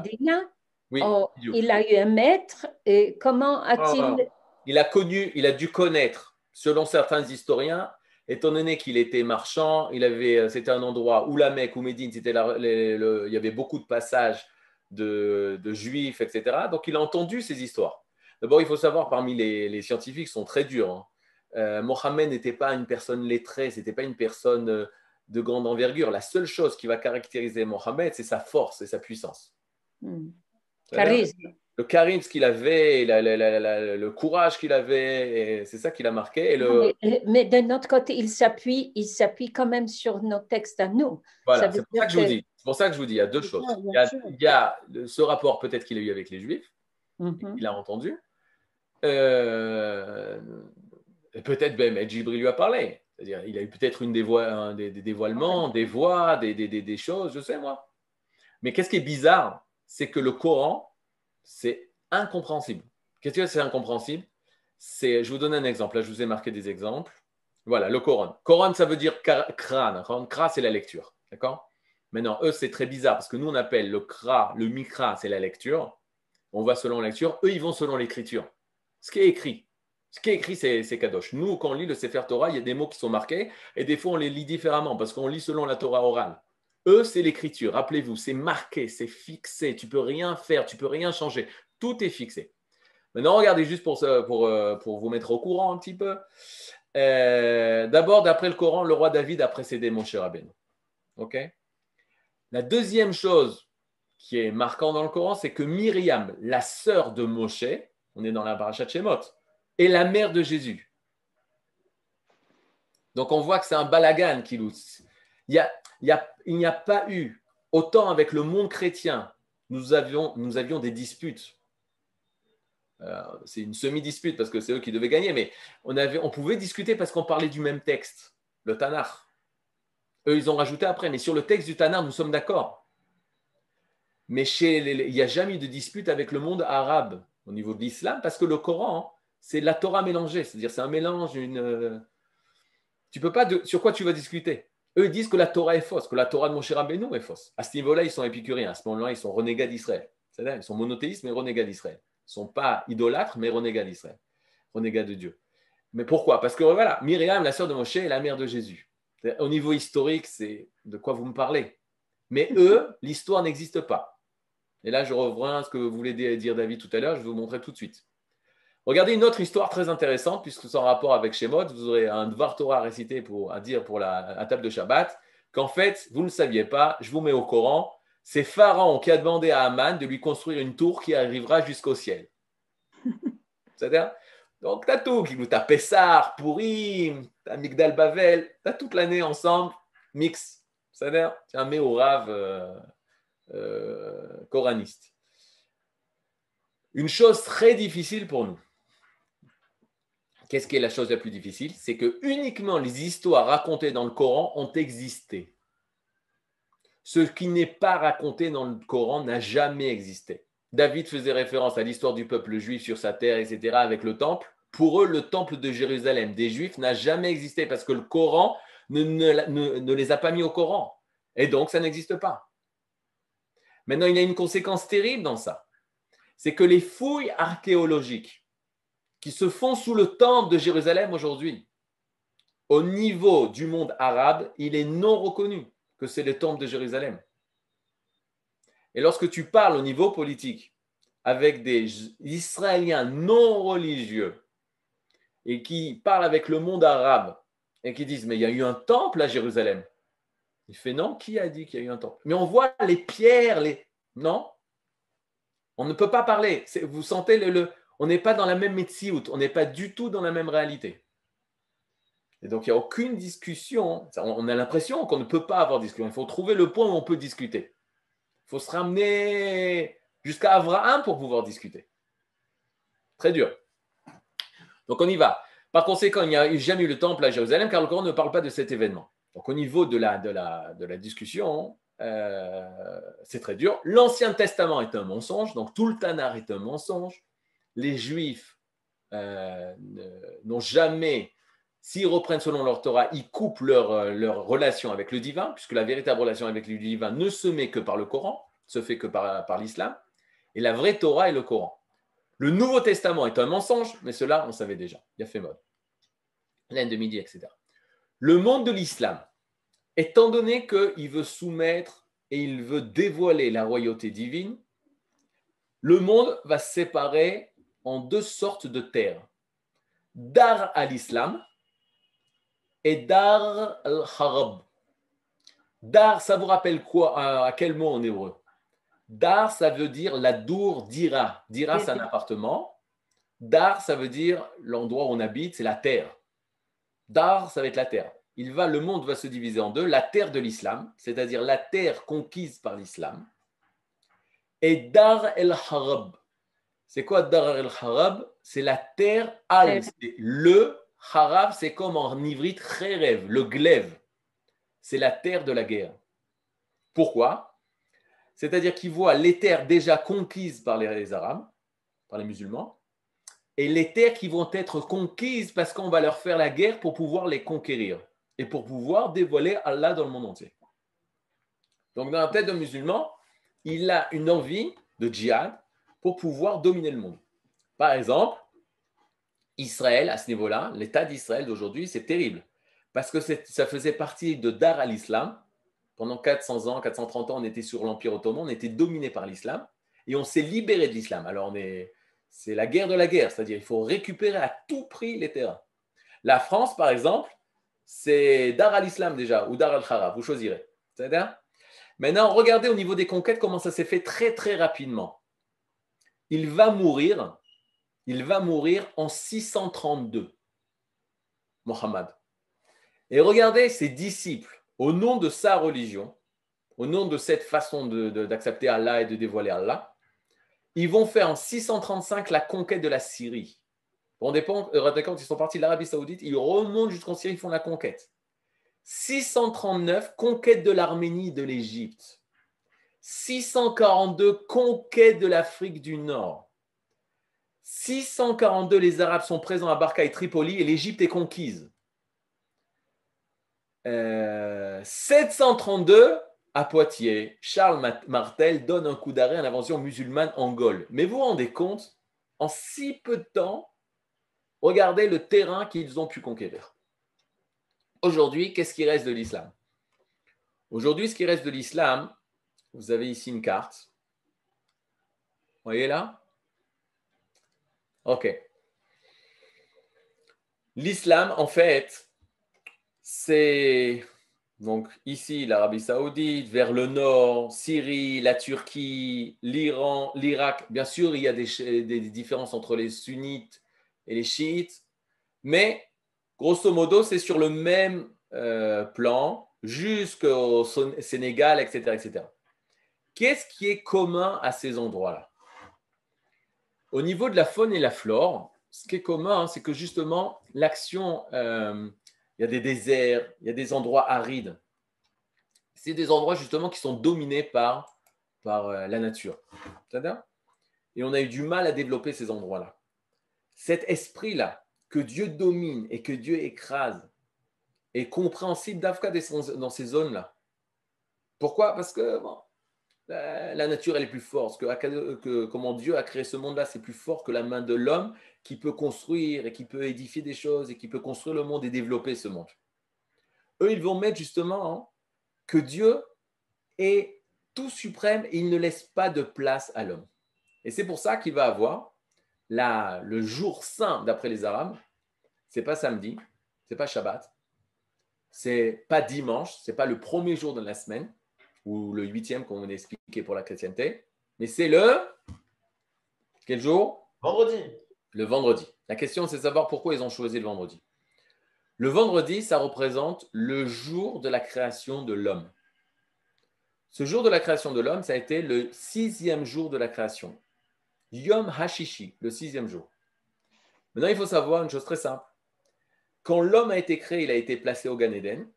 oh, Il a eu un maître? Et comment a-t-il il a connu, il a dû connaître, selon certains historiens, étant donné qu'il était marchand, il avait, c'était un endroit où la Mecque ou Médine, c'était il y avait beaucoup de passages de, juifs, etc. Donc il a entendu ces histoires. D'abord, il faut savoir, parmi les, scientifiques, sont très durs. Hein. Euh, Mohammed n'était pas une personne lettrée, c'était pas une personne euh, de grande envergure. La seule chose qui va caractériser Mohammed, c'est sa force et sa puissance. Hmm. Charisme le charisme qu'il avait, le courage qu'il avait, c'est ça qui l'a marqué. le... mais, de notre côté, il s'appuie, il s'appuie quand même sur nos textes à nous. Voilà, c'est pour ça que, je vous dis. C'est pour ça que je vous dis, il y a deux choses. Il y a, ce rapport peut-être qu'il a eu avec les Juifs, mhm. il a entendu. Euh, peut-être même lui a parlé. C'est-à-dire, il a eu peut-être une des, des, dévoilements, des voix, des, des choses, je sais moi. Mais qu'est-ce qui est bizarre, c'est que le Coran, c'est incompréhensible. Qu'est-ce que c'est incompréhensible? C'est, je vous donne un exemple. Là, je vous ai marqué des exemples. Voilà, le Coran. Coran, ça veut dire crâne. Kra, c'est la lecture. D'accord? Maintenant, eux, c'est très bizarre parce que nous, on appelle le kra, le mikra, c'est la lecture. On va selon la lecture. Eux, ils vont selon l'écriture. Ce qui est écrit. Ce qui est écrit, c'est, kadosh. Nous, quand on lit le Sefer Torah, il y a des mots qui sont marqués et des fois, on les lit différemment parce qu'on lit selon la Torah orale. Eux, c'est l'écriture. Rappelez-vous, c'est marqué, c'est fixé. Tu peux rien faire, tu peux rien changer. Tout est fixé. Maintenant, regardez juste pour, pour, euh, pour vous mettre au courant un petit peu. Euh, d'abord, d'après le Coran, le roi David a précédé mon cher OK? La deuxième chose qui est marquante dans le Coran, c'est que Myriam, la sœur de Moshe, on est dans la paracha de Shemot, est la mère de Jésus. Donc on voit que c'est un balagan qui Il y a, il n'y a, pas eu, autant avec le monde chrétien, nous avions, des disputes. C'est une semi-dispute parce que c'est eux qui devaient gagner, mais on, pouvait discuter parce qu'on parlait du même texte, le Tanakh. Eux, ils ont rajouté après, mais sur le texte du Tanakh, nous sommes d'accord. Mais il n'y a jamais eu de dispute avec le monde arabe au niveau de l'islam parce que le Coran, c'est la Torah mélangée, c'est-à-dire c'est un mélange, une. Euh, tu peux pas sur quoi tu vas discuter? Eux disent que la Torah est fausse, que la Torah de Moshe Rabbeinu est fausse. À ce niveau-là, ils sont épicuriens. À ce moment-là, ils sont renégats d'Israël. C'est-à-dire, ils sont monothéistes, mais renégats d'Israël. Ils ne sont pas idolâtres, mais renégats d'Israël. Renégats de Dieu. Mais pourquoi? Parce que voilà, Myriam, la sœur de Moshe, est la mère de Jésus. Au niveau historique, c'est de quoi vous me parlez. Mais [LAUGHS] eux, l'histoire n'existe pas. Et là, je reviens à ce que vous voulez dire, David, tout à l'heure. Je vais vous montrer tout de suite. Regardez une autre histoire très intéressante, puisque c'est en rapport avec Shemot, vous aurez un Dvar Torah récité pour, à dire pour la, table de Shabbat, qu'en fait, vous ne le saviez pas, je vous mets au Coran, c'est Pharaon qui a demandé à Aman de lui construire une tour qui arrivera jusqu'au ciel. [LAUGHS] C'est-à-dire Donc, tu as tout, tu as Pessar, tu as Migdal Bavel, tu as toute l'année ensemble, mix. C'est-à-dire, tu un méorav euh, euh, coraniste. Une chose très difficile pour nous, Qu'est-ce qui est la chose la plus difficile? C'est que uniquement les histoires racontées dans le Coran ont existé. Ce qui n'est pas raconté dans le Coran n'a jamais existé. David faisait référence à l'histoire du peuple juif sur sa terre, etc., avec le temple. Pour eux, le temple de Jérusalem des Juifs n'a jamais existé parce que le Coran ne, les a pas mis au Coran. Et donc, ça n'existe pas. Maintenant, il y a une conséquence terrible dans ça. C'est que les fouilles archéologiques qui se font sous le temple de Jérusalem aujourd'hui. Au niveau du monde arabe, il est non reconnu que c'est le temple de Jérusalem. Et lorsque tu parles au niveau politique avec des Israéliens non religieux et qui parlent avec le monde arabe et qui disent mais il y a eu un temple à Jérusalem. Il fait non, qui a dit qu'il y a eu un temple? Mais on voit les pierres, les... Non, on ne peut pas parler. Vous sentez le, on n'est pas dans la même médecine, on n'est pas du tout dans la même réalité. Et donc, il n'y a aucune discussion. On a l'impression qu'on ne peut pas avoir discussion. Il faut trouver le point où on peut discuter. Il faut se ramener jusqu'à Abraham pour pouvoir discuter. Très dur. Donc, on y va. Par conséquent, il n'y a jamais eu le temple à Jérusalem car le Coran ne parle pas de cet événement. Donc, au niveau de la, de la, discussion, euh, c'est très dur. L'Ancien Testament est un mensonge. Donc, tout le Tanar est un mensonge les Juifs euh, n'ont jamais, s'ils reprennent selon leur Torah, ils coupent leur, euh, leur, relation avec le divin, puisque la véritable relation avec le divin ne se met que par le Coran, se fait que par, l'islam, et la vraie Torah est le Coran. Le Nouveau Testament est un mensonge, mais cela, on savait déjà. Il a fait mode. Laine de midi, etc. Le monde de l'islam, étant donné qu'il veut soumettre et il veut dévoiler la royauté divine, le monde va séparer en deux sortes de terres. Dar al-Islam et Dar al-Harab. Dar, ça vous rappelle quoi À quel mot en hébreu? Dar, ça veut dire la dour d'Ira. Dira, c'est un appartement. Dar, ça veut dire l'endroit où on habite, c'est la terre. Dar, ça va être la terre. Il va, le monde va se diviser en deux. La terre de l'islam, c'est-à-dire la terre conquise par l'islam, et Dar el-Harab. C'est quoi Dar el-Harab C'est la terre al. Le Harab, c'est comme en ivrite Kherev, le glaive. C'est la terre de la guerre. Pourquoi? C'est-à-dire qu'il voit les terres déjà conquises par les Arabes, par les musulmans, et les terres qui vont être conquises parce qu'on va leur faire la guerre pour pouvoir les conquérir et pour pouvoir dévoiler Allah dans le monde entier. Donc dans la tête d'un musulman, il a une envie de djihad pour pouvoir dominer le monde. Par exemple, Israël, à ce niveau-là, l'État d'Israël d'aujourd'hui, c'est terrible. Parce que ça faisait partie de Dar al-Islam. Pendant 400 ans, 430 ans, on était sur l'Empire ottoman, on était dominé par l'islam et on s'est libéré de l'islam. Alors, c'est la guerre de la guerre, c'est-à-dire il faut récupérer à tout prix les terrains. La France, par exemple, c'est Dar al-Islam déjà, ou Dar al-Khara, vous choisirez. Maintenant, regardez au niveau des conquêtes comment ça s'est fait très très rapidement. Il va mourir, en 632, Mohammed. Et regardez ses disciples, au nom de sa religion, au nom de cette façon d'accepter Allah et de dévoiler Allah, ils vont faire en 635 la conquête de la Syrie. Vous vous rendez compte, ils sont partis de l'Arabie Saoudite, ils remontent jusqu'en Syrie, ils font la conquête. 639, conquête de l'Arménie de l'Égypte. 642, conquête de l'Afrique du Nord. 642, les Arabes sont présents à Barca et Tripoli et l'Égypte est conquise. 732, euh, à Poitiers, Charles Martel donne un coup d'arrêt à l'invention musulmane en Gaule. Mais vous vous rendez compte, en si peu de temps, regardez le terrain qu'ils ont pu conquérir. Aujourd'hui, qu'est-ce qui reste de l'islam? Aujourd'hui, ce qui reste de l'islam, vous avez ici une carte. Vous voyez là? Ok. L'islam, en fait, c'est donc ici l'Arabie Saoudite, vers le nord, Syrie, la Turquie, l'Iran, l'Irak. Bien sûr, il y a des, différences entre les sunnites et les chiites, mais grosso modo, c'est sur le même euh, plan jusqu'au Sénégal, etc. etc. Qu'est-ce qui est commun à ces endroits-là? Au niveau de la faune et la flore, ce qui est commun, hein, c'est que justement, l'action, euh, il y a des déserts, il y a des endroits arides. C'est des endroits justement qui sont dominés par, par euh, la nature. Et on a eu du mal à développer ces endroits-là. Cet esprit-là, que Dieu domine et que Dieu écrase est compréhensible d'Afka dans ces zones-là. Pourquoi? Parce que la nature, elle est plus forte. Comment Dieu a créé ce monde-là, c'est plus fort que la main de l'homme qui peut construire et qui peut édifier des choses et qui peut construire le monde et développer ce monde. Eux, ils vont mettre justement hein, que Dieu est tout suprême et il ne laisse pas de place à l'homme. Et c'est pour ça qu'il va avoir la, le jour saint, d'après les Arabes, c'est pas samedi, c'est pas Shabbat, c'est pas dimanche, c'est pas le premier jour de la semaine ou le huitième qu'on a expliqué pour la chrétienté, mais c'est le quel jour? Vendredi. Le vendredi. La question c'est de savoir pourquoi ils ont choisi le vendredi. Le vendredi, ça représente le jour de la création de l'homme. Ce jour de la création de l'homme, ça a été le sixième jour de la création. Yom Hashishi, le sixième jour. Maintenant, il faut savoir une chose très simple. Quand l'homme a été créé, il a été placé au Gan Eden.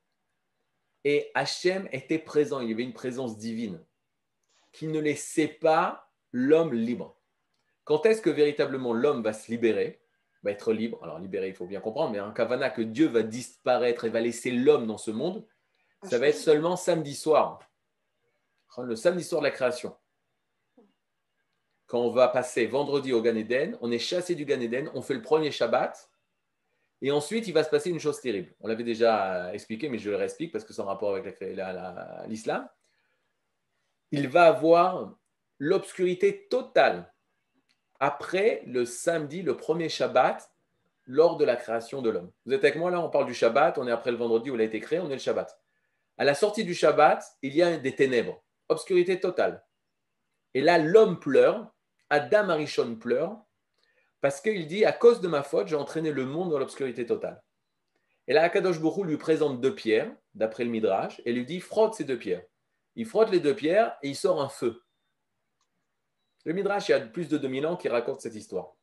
Et Hachem était présent. Il y avait une présence divine qui ne laissait pas l'homme libre. Quand est-ce que véritablement l'homme va se libérer? Va être libre. Alors, libéré, il faut bien comprendre, mais un kavana que Dieu va disparaître et va laisser l'homme dans ce monde, ça va être seulement samedi soir. Le samedi soir de la création quand on va passer vendredi au Gan Eden, on est chassé du Gan Eden, on fait le premier Shabbat, Et ensuite, il va se passer une chose terrible. On l'avait déjà expliqué, mais je le réexplique parce que c'est en rapport avec l'islam. Il va avoir l'obscurité totale après le samedi, le premier Shabbat, lors de la création de l'homme. Vous êtes avec moi là? On parle du Shabbat, on est après le vendredi où il a été créé, on est le Shabbat. À la sortie du Shabbat, il y a des ténèbres, obscurité totale. Et là, l'homme pleure, Adam Arishon pleure, parce qu'il dit À cause de ma faute, j'ai entraîné le monde dans l'obscurité totale. Et là, Akadosh Bourou lui présente deux pierres, d'après le Midrash, et lui dit Frotte ces deux pierres. Il frotte les deux pierres et il sort un feu. Le Midrash, il y a plus de 2000 ans qui raconte cette histoire.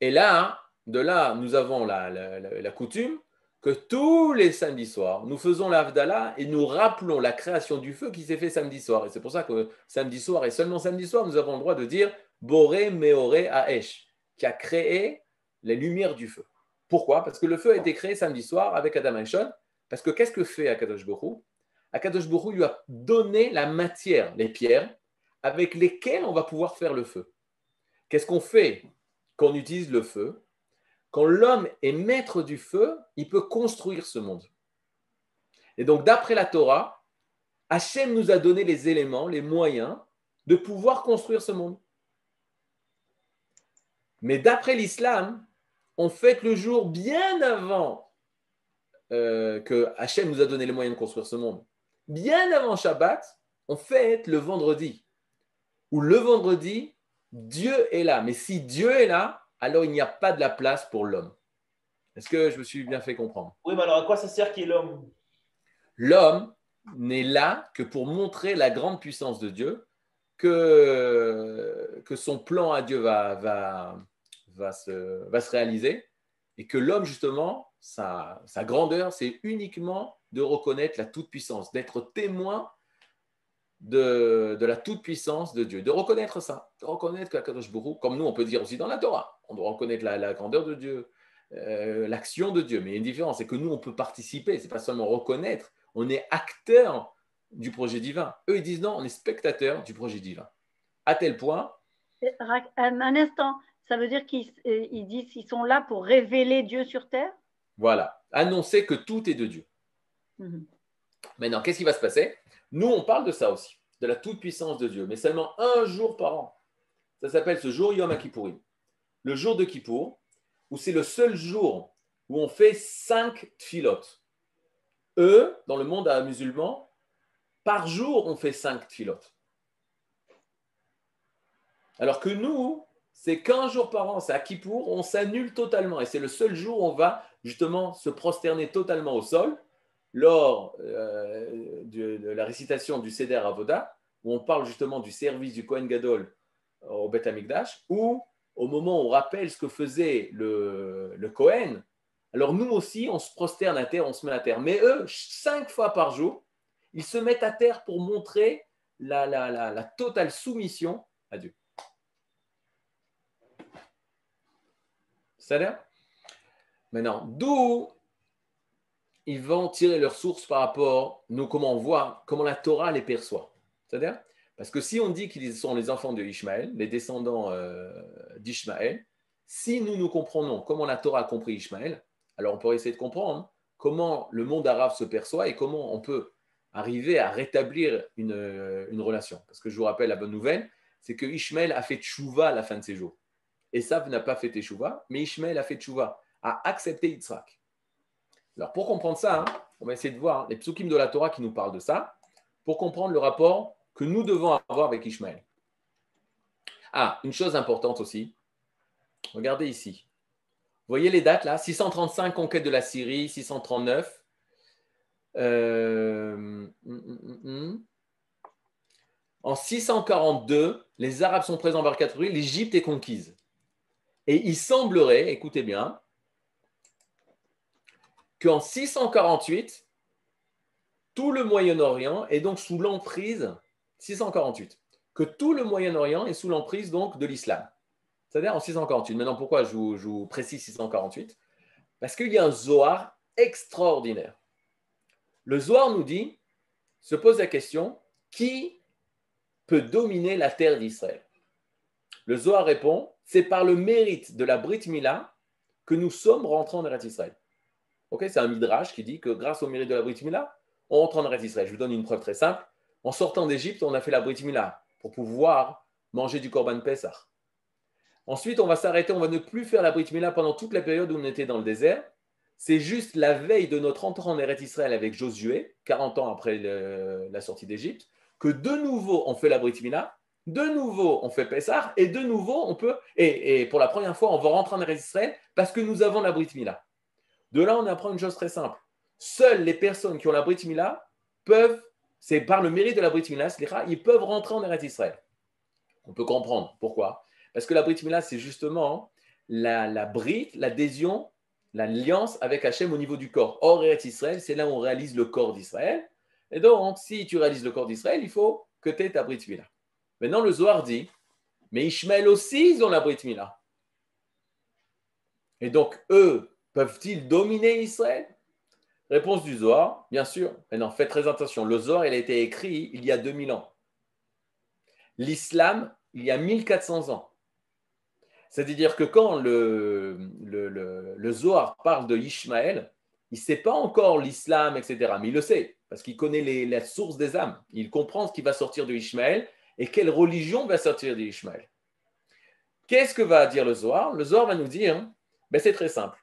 Et là, de là, nous avons la, coutume que tous les samedis soirs, nous faisons l'Avdallah et nous rappelons la création du feu qui s'est fait samedi soir. Et c'est pour ça que samedi soir, et seulement samedi soir, nous avons le droit de dire Boré Meoré Aesh, qui a créé les lumières du feu. Pourquoi? Parce que le feu a été créé samedi soir avec Adam Shon. Parce que qu'est-ce que fait Akadosh Borou Akadosh Borou lui a donné la matière, les pierres, avec lesquelles on va pouvoir faire le feu. Qu'est-ce qu'on fait quand on utilise le feu? Quand l'homme est maître du feu, il peut construire ce monde. Et donc, d'après la Torah, Hachem nous a donné les éléments, les moyens de pouvoir construire ce monde. Mais d'après l'islam, on fête le jour bien avant euh, que Hachem nous a donné les moyens de construire ce monde. Bien avant Shabbat, on fête le vendredi. Où le vendredi, Dieu est là. Mais si Dieu est là, alors il n'y a pas de la place pour l'homme. Est-ce que je me suis bien fait comprendre? Oui, mais alors à quoi ça sert qui est l'homme? L'homme n'est là que pour montrer la grande puissance de Dieu, que, que son plan à Dieu va, va, va, se, va se réaliser, et que l'homme, justement, sa, sa grandeur, c'est uniquement de reconnaître la toute-puissance, d'être témoin de, la toute-puissance de Dieu, de reconnaître ça, de reconnaître que Kadosh comme nous on peut dire aussi dans la Torah, on doit reconnaître la, grandeur de Dieu, euh, l'action de Dieu. Mais il y a une différence, c'est que nous on peut participer, c'est pas seulement reconnaître, on est acteur du projet divin. Eux ils disent non, on est spectateur du projet divin. À tel point. Un instant, ça veut dire qu'ils euh, disent qu'ils sont là pour révéler Dieu sur terre? Voilà, annoncer que tout est de Dieu. Mhm. Maintenant, qu'est-ce qui va se passer? Nous, on parle de ça aussi, de la toute-puissance de Dieu, mais seulement un jour par an. Ça s'appelle ce jour Yom Kippourim. Le jour de Kippour, où c'est le seul jour où on fait cinq tfilotes. Eux, dans le monde musulman, par jour, on fait cinq tfilotes. Alors que nous, c'est qu'un jour par an, c'est à Kippour, on s'annule totalement. Et c'est le seul jour où on va justement se prosterner totalement au sol lors euh, de, la récitation du Seder Avoda, où on parle justement du service du Kohen Gadol au Beth Amikdash, ou au moment où on rappelle ce que faisait le, Kohen, alors nous aussi, on se prosterne à terre, on se met à terre. Mais eux, cinq fois par jour, ils se mettent à terre pour montrer la totale soumission à Dieu. C'est-à-dire Maintenant, d'où ils vont tirer leurs sources par rapport, nous, comment on voit, comment la Torah les perçoit. C'est-à-dire, parce que si on dit qu'ils sont les enfants de Ishmaël, les descendants euh, d'Ishmaël, si nous nous comprenons comment la Torah a compris Ishmaël, alors on pourrait essayer de comprendre comment le monde arabe se perçoit et comment on peut arriver à rétablir une, une relation. Parce que je vous rappelle la bonne nouvelle, c'est que Ishmaël a fait tchouva à la fin de ses jours. Et ça n'a pas fait tchouva, mais Ishmaël a fait tchouva, a accepté Yitzhak. Alors, pour comprendre ça, hein, on va essayer de voir les psukim de la Torah qui nous parlent de ça, pour comprendre le rapport que nous devons avoir avec Ishmaël. Ah, une chose importante aussi. Regardez ici. Vous voyez les dates là 635, conquête de la Syrie, 639. Euh, hum, hum, hum, en 642, les Arabes sont présents vers 4 l'Égypte est conquise. Et il semblerait, écoutez bien, qu'en 648, tout le Moyen-Orient est donc sous l'emprise, 648, que tout le Moyen-Orient est sous l'emprise donc de l'islam. C'est-à-dire en 648. Maintenant, pourquoi je vous, précise 648 Parce qu'il y a un Zohar extraordinaire. Le Zohar nous dit, se pose la question, qui peut dominer la terre d'Israël? Le Zohar répond, c'est par le mérite de la Brit Mila que nous sommes rentrés en Eretz Israël. c'est un midrash qui dit que grâce au mérite de la Brit Mila, on rentre en Eretz Israël. Je vous donne une preuve très simple. En sortant d'Égypte, on a fait la Brit Mila pour pouvoir manger du Korban Pesach. Ensuite, on va s'arrêter, on va ne plus faire la Brit Mila pendant toute la période où on était dans le désert. C'est juste la veille de notre entrée en Eretz Israël avec Josué, 40 ans après la sortie d'Égypte, que de nouveau on fait la Brit Mila, de nouveau on fait Pessah, et de nouveau on peut, et, pour la première fois on va rentrer en Israël parce que nous avons la Brit Mila. De là, on apprend une chose très simple. Seules les personnes qui ont la Brit Mila peuvent, c'est par le mérite de la Brit Mila, ils peuvent rentrer en Eretz Israël. On peut comprendre pourquoi. Parce que la Brit Mila, c'est justement la, la Brit, l'adhésion, l'alliance avec Hachem au niveau du corps. Or, Eretz Israël, c'est là où on réalise le corps d'Israël. Et donc, si tu réalises le corps d'Israël, il faut que tu aies ta Brit Mila. Maintenant, le Zohar dit, mais Ishmael aussi, ils ont la Brit Mila. Et donc, eux, peuvent-ils dominer Israël? Réponse du Zohar, bien sûr. Maintenant, faites très attention. Le Zohar, il a été écrit il y a 2000 ans. L'islam, il y a 1400 ans. C'est-à-dire que quand le, le, Zohar parle de Ishmaël, il ne sait pas encore l'islam, etc. Mais il le sait, parce qu'il connaît les, la source des âmes. Il comprend ce qui va sortir de Ishmaël et quelle religion va sortir de Ishmaël. Qu'est-ce que va dire le Zohar? Le Zohar va nous dire, ben c'est très simple.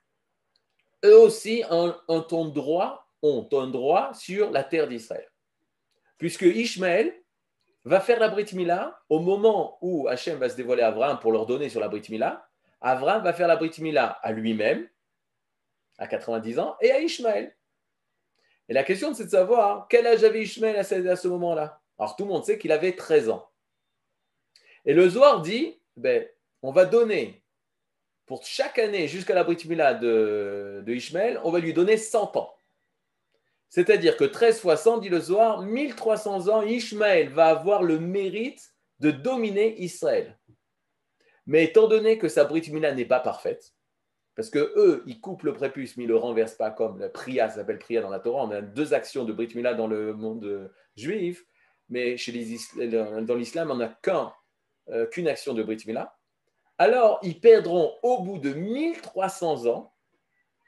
Eux aussi ont, un droit, sur la terre d'Israël. Puisque Ishmaël, va faire la Brit Mila au moment où Hachem va se dévoiler à Abraham pour leur donner sur la Brit Mila. Va faire la Brit Mila à lui-même, à 90 ans, et à Ishmaël. Et la question, c'est de savoir quel âge avait Ishmaël à ce, moment-là? Alors tout le monde sait qu'il avait 13 ans. Et le Zohar dit, ben, on va donner pour chaque année jusqu'à la Brit Mila de, Ishmaël, on va lui donner 100 ans. C'est-à-dire que 13 fois 100, dit le Zohar, 1300 ans, Ishmaël va avoir le mérite de dominer Israël. Mais étant donné que sa Brit Mila n'est pas parfaite, parce que eux, ils coupent le prépuce, mais ils ne le renversent pas comme la Priya, ça s'appelle Priya dans la Torah. On a deux actions de Brit Mila dans le monde juif, mais dans l'islam, on n'a euh, qu'une action de Brit Mila. Alors, ils perdront au bout de 1300 ans,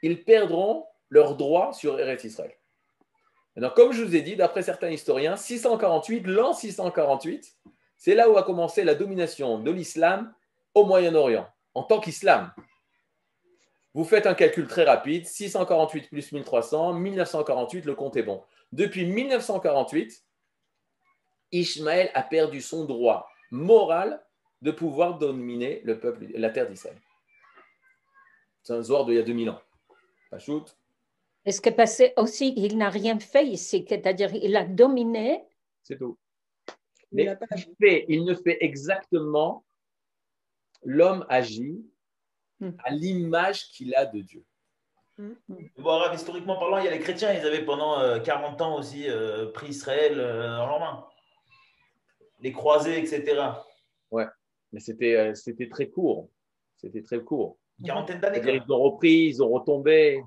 ils perdront leur droit sur Eretz Israël. Maintenant, comme je vous ai dit, d'après certains historiens, 648, l'an 648, c'est là où a commencé la domination de l'islam au Moyen-Orient, en tant qu'islam. Vous faites un calcul très rapide, 648 plus 1300, 1948, le compte est bon. Depuis 1948, Ishmaël a perdu son droit moral de pouvoir dominer le peuple, la terre d'Israël. C'est un zoar d'il y a 2000 ans. Pas shoot. Est-ce que passé aussi qu'il n'a rien fait ici, c'est-à-dire il a dominé? C'est tout. Mais il, fait, il ne fait exactement, l'homme agit hmm. à l'image qu'il a de Dieu. Hmm. Bon, historiquement parlant, il y a les chrétiens, ils avaient pendant 40 euh, ans aussi euh, pris Israël euh, en leur main. Les croisés, etc. Ouais, mais c'était, c'était très court. C'était très court. Une quarantaine d'années. Ils ont repris, ils ont retombé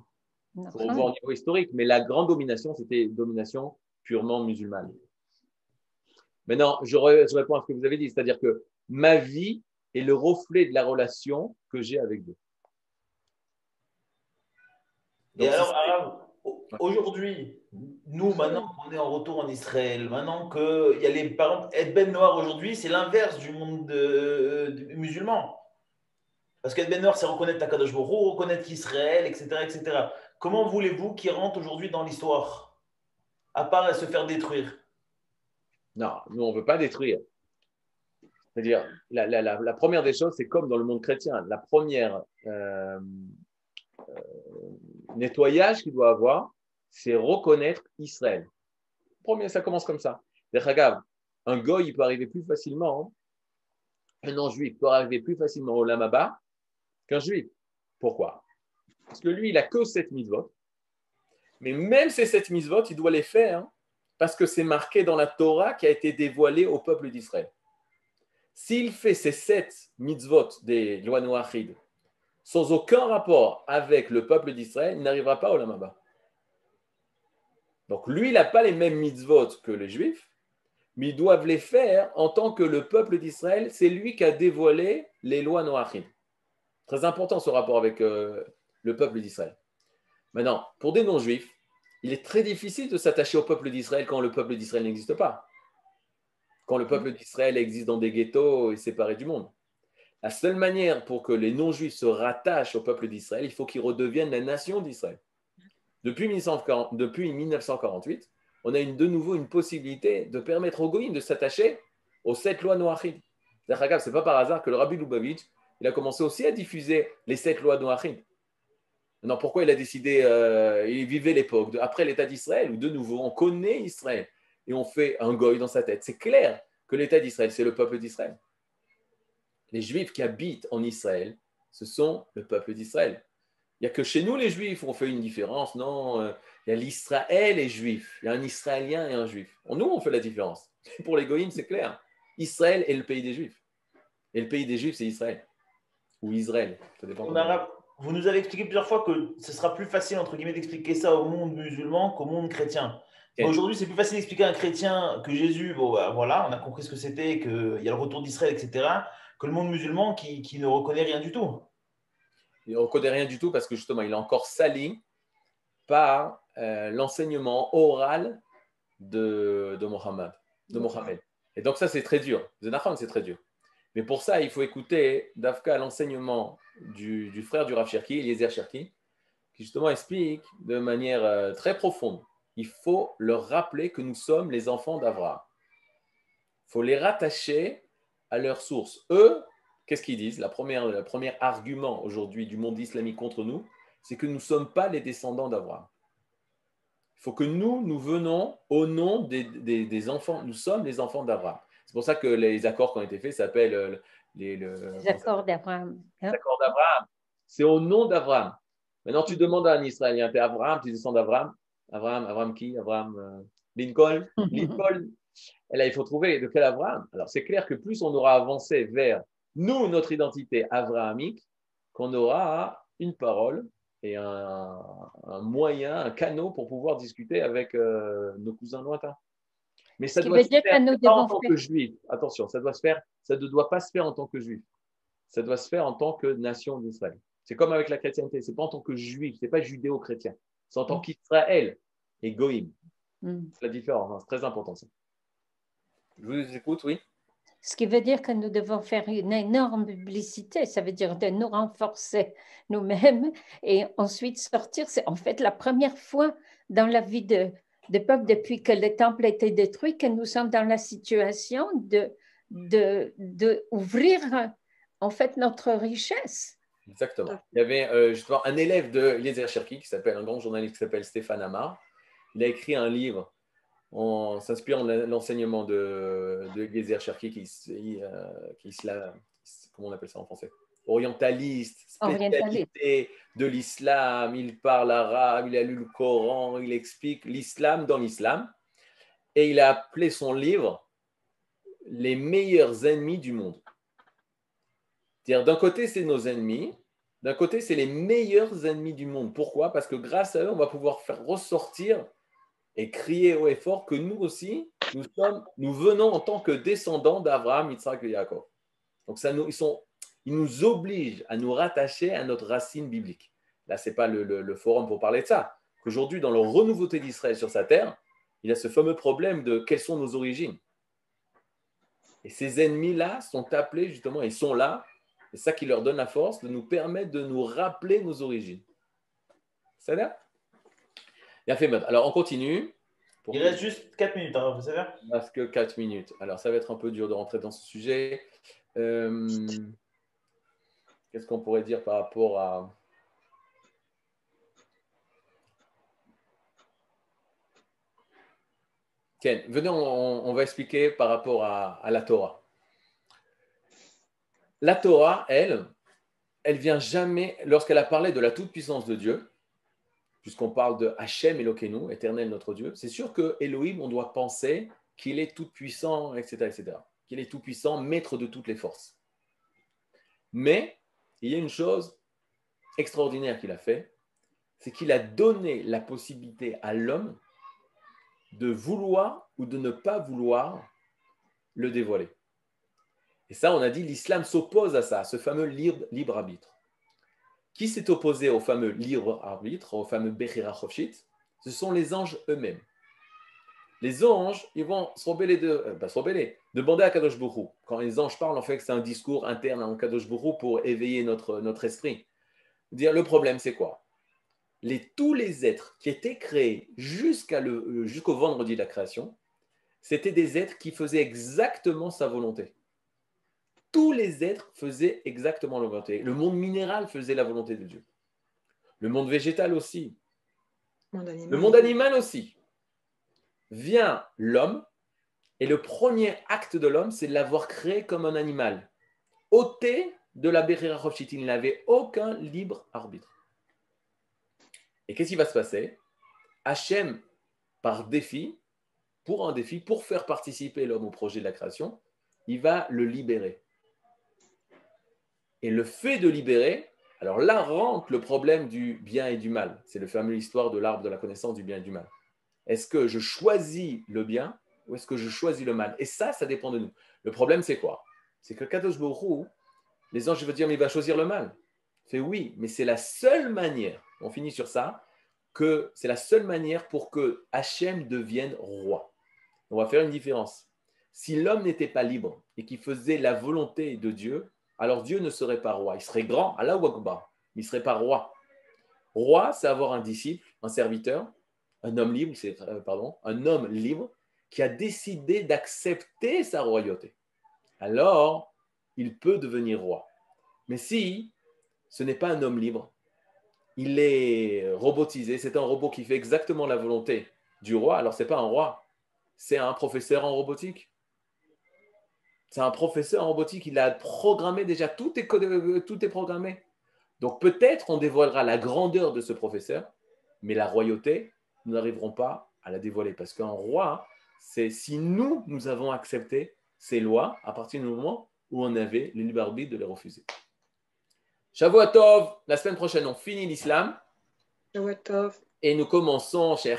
pour voir au niveau historique, mais la grande domination, c'était une domination purement musulmane. Maintenant, je, réponds à ce que vous avez dit, c'est-à-dire que ma vie est le reflet de la relation que j'ai avec Dieu. Et alors, aujourd'hui, nous, maintenant qu'on est en retour en Israël, maintenant qu'il y a les parents, être ben noir aujourd'hui, c'est l'inverse du monde musulman. Parce qu'être ben noir, c'est reconnaître Takadosh Baruch reconnaître Israël, etc., etc. Comment voulez-vous qu'il rentre aujourd'hui dans l'histoire? À part se faire détruire Non, nous, on ne veut pas détruire. C'est-à-dire, la, première des choses, c'est comme dans le monde chrétien. La première euh, euh, nettoyage qu'il doit avoir, c'est reconnaître Israël. Premier, ça commence comme ça. Un goy, il peut arriver plus facilement, un non-juif peut arriver plus facilement au Lamaba qu'un juif. Pourquoi? Parce que lui, il n'a que sept mitzvot. Mais même ces sept mitzvot, il doit les faire parce que c'est marqué dans la Torah qui a été dévoilée au peuple d'Israël. S'il fait ces sept mitzvot des lois noachides sans aucun rapport avec le peuple d'Israël, il n'arrivera pas au Lamaba. Donc lui, il n'a pas les mêmes mitzvot que les juifs, mais ils doivent les faire en tant que le peuple d'Israël, c'est lui qui a dévoilé les lois noachides. Très important ce rapport avec euh, le peuple d'Israël. Maintenant, pour des non-juifs, il est très difficile de s'attacher au peuple d'Israël quand le peuple d'Israël n'existe pas. Quand le peuple d'Israël existe dans des ghettos et séparé du monde. La seule manière pour que les non-juifs se rattachent au peuple d'Israël, il faut qu'ils redeviennent la nation d'Israël. Depuis, 1948, on a de nouveau une possibilité de permettre aux Goïms de s'attacher aux sept lois noachim. Ce n'est pas par hasard que le Rabbi Lubavitch il a commencé aussi à diffuser les sept lois noachim. Non, pourquoi il a décidé, euh, il vivait l'époque après l'État d'Israël, où de nouveau on connaît Israël et on fait un goy dans sa tête. C'est clair que l'État d'Israël, c'est le peuple d'Israël. Les Juifs qui habitent en Israël, ce sont le peuple d'Israël. Il n'y a que chez nous, les Juifs, on fait une différence. Non, euh, il y a l'Israël et Juif. Il y a un Israélien et un Juif. Nous, on fait la différence. [LAUGHS] Pour les Goïms, c'est clair. Israël est le pays des Juifs. Et le pays des Juifs, c'est Israël. Ou Israël. Ça dépend vous nous avez expliqué plusieurs fois que ce sera plus facile, entre guillemets, d'expliquer ça au monde musulman qu'au monde chrétien. Aujourd'hui, c'est plus facile d'expliquer à un chrétien que Jésus, bon, bah, voilà, on a compris ce que c'était, qu'il y a le retour d'Israël, etc., que le monde musulman qui, qui, ne reconnaît rien du tout. Il ne reconnaît rien du tout parce que justement, il est encore sali par euh, l'enseignement oral de, de Mohammed. De Mohammed. Et donc, ça, c'est très dur. C'est très dur. Mais pour ça, il faut écouter d'Afka l'enseignement du, frère du Rav Cherki, Eliezer Cherki, qui justement explique de manière euh, très profonde. Il faut leur rappeler que nous sommes les enfants d'Avraham. Il faut les rattacher à leur source. Eux, qu'est-ce qu'ils disent? La première, Le premier argument aujourd'hui du monde islamique contre nous, c'est que nous ne sommes pas les descendants d'Abraham. Il faut que nous, nous venons au nom des, des enfants. Nous sommes les enfants d'Abraham. C'est pour ça que les accords qui ont été faits s'appellent euh, les, accords d'Abraham. Les accords d'Abraham. C'est au nom d'Abraham. Maintenant, tu demandes à un Israélien, tu es Abraham, tu descends d'Abraham? Abraham, Abraham qui? Abraham euh, Lincoln? [LAUGHS] Lincoln. Et là, il faut trouver de quel Abraham. Alors, c'est clair que plus on aura avancé vers nous, notre identité abrahamique, qu'on aura une parole et un, moyen, un canot pour pouvoir discuter avec euh, nos cousins lointains. Mais ça doit se faire pas en tant que juif. Attention, ça doit se faire, ça ne doit pas se faire en tant que juif. Ça doit se faire en tant que nation d'Israël. C'est comme avec la chrétienté. C'est pas en tant que juif, c'est pas judéo-chrétien. C'est en tant mm. qu'Israël et Goïm. Mm. C'est la différence. Hein. C'est très important ça. Je vous écoute, oui. Ce qui veut dire que nous devons faire une énorme publicité, ça veut dire de nous renforcer nous-mêmes et ensuite sortir. C'est en fait la première fois dans la vie de, des peuples depuis que le temple a été détruit que nous sommes dans la situation de, de, de ouvrir en fait notre richesse. Exactement. Il y avait euh, justement un élève de Eliezer Cherki qui s'appelle un grand journaliste qui s'appelle Stéphane Amar. Il a écrit un livre en s'inspirant de l'enseignement de, de Eliezer Cherki qui, euh, qui, qui, comment on appelle ça en français? Orientaliste, spécialité de l'islam, il parle arabe, il a lu le Coran, il explique l'islam dans l'islam. Et il a appelé son livre Les meilleurs ennemis du monde. C'est-à-dire, d'un côté, c'est nos ennemis, d'un côté, c'est les meilleurs ennemis du monde. Pourquoi? Parce que grâce à eux, on va pouvoir faire ressortir et crier haut et fort que nous aussi, nous, sommes, nous venons en tant que descendants d'Abraham, Yitzhak et Jacob. Donc, ça nous, ils sont il nous oblige à nous rattacher à notre racine biblique. Là, ce n'est pas le, forum pour parler de ça. Qu'aujourd'hui, dans le renouveauté d'Israël sur sa terre, il y a ce fameux problème de quelles sont nos origines. Et ces ennemis-là sont appelés justement, ils sont là, c'est ça qui leur donne la force de nous permettre de nous rappeler nos origines. Là Bien fait, Alors, on continue. Il reste juste 4 minutes, hein, vous savez Il reste que 4 minutes. Alors, ça va être un peu dur de rentrer dans ce sujet. Euh, Qu'est-ce qu'on pourrait dire par rapport à... Ken, venez, on, va expliquer par rapport à, la Torah. La Torah, elle, elle vient jamais, lorsqu'elle a parlé de la toute-puissance de Dieu, puisqu'on parle de Hachem Elokeinu, éternel notre Dieu, c'est sûr que Elohim, on doit penser qu'il est tout-puissant, etc., etc., qu'il est tout-puissant, maître de toutes les forces. Mais il y a une chose extraordinaire qu'il a fait, c'est qu'il a donné la possibilité à l'homme de vouloir ou de ne pas vouloir le dévoiler. Et ça, on a dit, l'islam s'oppose à ça, ce fameux libre, arbitre. Qui s'est opposé au fameux libre arbitre, au fameux Bechira Ce sont les anges eux-mêmes. Les anges, ils vont se rebeller, de, euh, se rebeller, demander à Kadosh Bourou. Quand les anges parlent, en fait, c'est un discours interne à Kadosh Bourou pour éveiller notre, esprit. Dire le problème, c'est quoi? Tous les êtres qui étaient créés euh, jusqu'au vendredi de la création, c'était des êtres qui faisaient exactement sa volonté. Tous les êtres faisaient exactement la volonté. Le monde minéral faisait la volonté de Dieu. Le monde végétal aussi. Le monde animal aussi. Vient l'homme, et le premier acte de l'homme, c'est de l'avoir créé comme un animal. Ôté de la Berira il n'avait aucun libre arbitre. Et qu'est-ce qui va se passer? Hachem, par défi, pour un défi, pour faire participer l'homme au projet de la création, il va le libérer. Et le fait de libérer, alors là rentre le problème du bien et du mal. C'est le fameux histoire de l'arbre de la connaissance du bien et du mal. Est-ce que je choisis le bien ou est-ce que je choisis le mal? Et ça, ça dépend de nous. Le problème, c'est quoi? C'est que Kadosh Borou, les anges vont dire, mais il va choisir le mal. C'est oui, mais c'est la seule manière, on finit sur ça, que c'est la seule manière pour que Hachem devienne roi. On va faire une différence. Si l'homme n'était pas libre et qu'il faisait la volonté de Dieu, alors Dieu ne serait pas roi. Il serait grand, Allah Akbar, il ne serait pas roi. Roi, c'est avoir un disciple, un serviteur, un homme libre, c'est, euh, pardon, un homme libre qui a décidé d'accepter sa royauté. Alors, il peut devenir roi. Mais si ce n'est pas un homme libre, il est robotisé, c'est un robot qui fait exactement la volonté du roi, alors ce n'est pas un roi, c'est un professeur en robotique. C'est un professeur en robotique, il a programmé déjà, tout est, euh, tout est programmé. Donc peut-être on dévoilera la grandeur de ce professeur, mais la royauté, nous n'arriverons pas à la dévoiler. Parce qu'un roi, c'est si nous, nous avons accepté ces lois à partir du moment où on avait le libre arbitre de les refuser. Shavuotov, la semaine prochaine, on finit l'islam. Et nous commençons chez la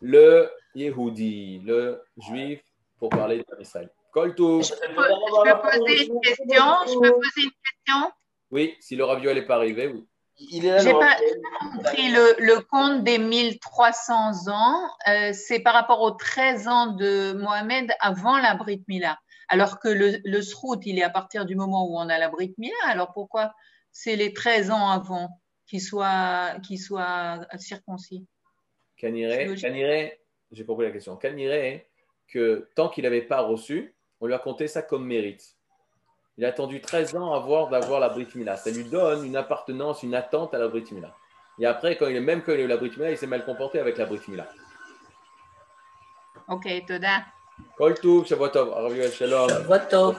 le Yehudi, le juif pour parler de Israël. Je peux, je peux poser une question Je peux poser une question? Oui, si le ravio n'est pas arrivé, oui. Il est J'ai pas, compris le, le, compte des 1300 ans. Euh, c'est par rapport aux 13 ans de Mohamed avant la Brit Mila. Alors que le, le Srout, il est à partir du moment où on a la Brit Mila. Alors pourquoi c'est les 13 ans avant qui soient, qui soient circoncis? Caniré, j'ai compris la question. Caniré, que tant qu'il n'avait pas reçu, on lui a compté ça comme mérite. Il a attendu 13 ans avant d'avoir la Brit Mila. Ça lui donne une appartenance, une attente à la Brit Mila. Et après, quand il est même quand il a eu la Brit Mila, il s'est mal comporté avec la Brit Mila. Ok, Toda. Kol Tov, Shabbat Tov, Shalom. Shabbat Tov.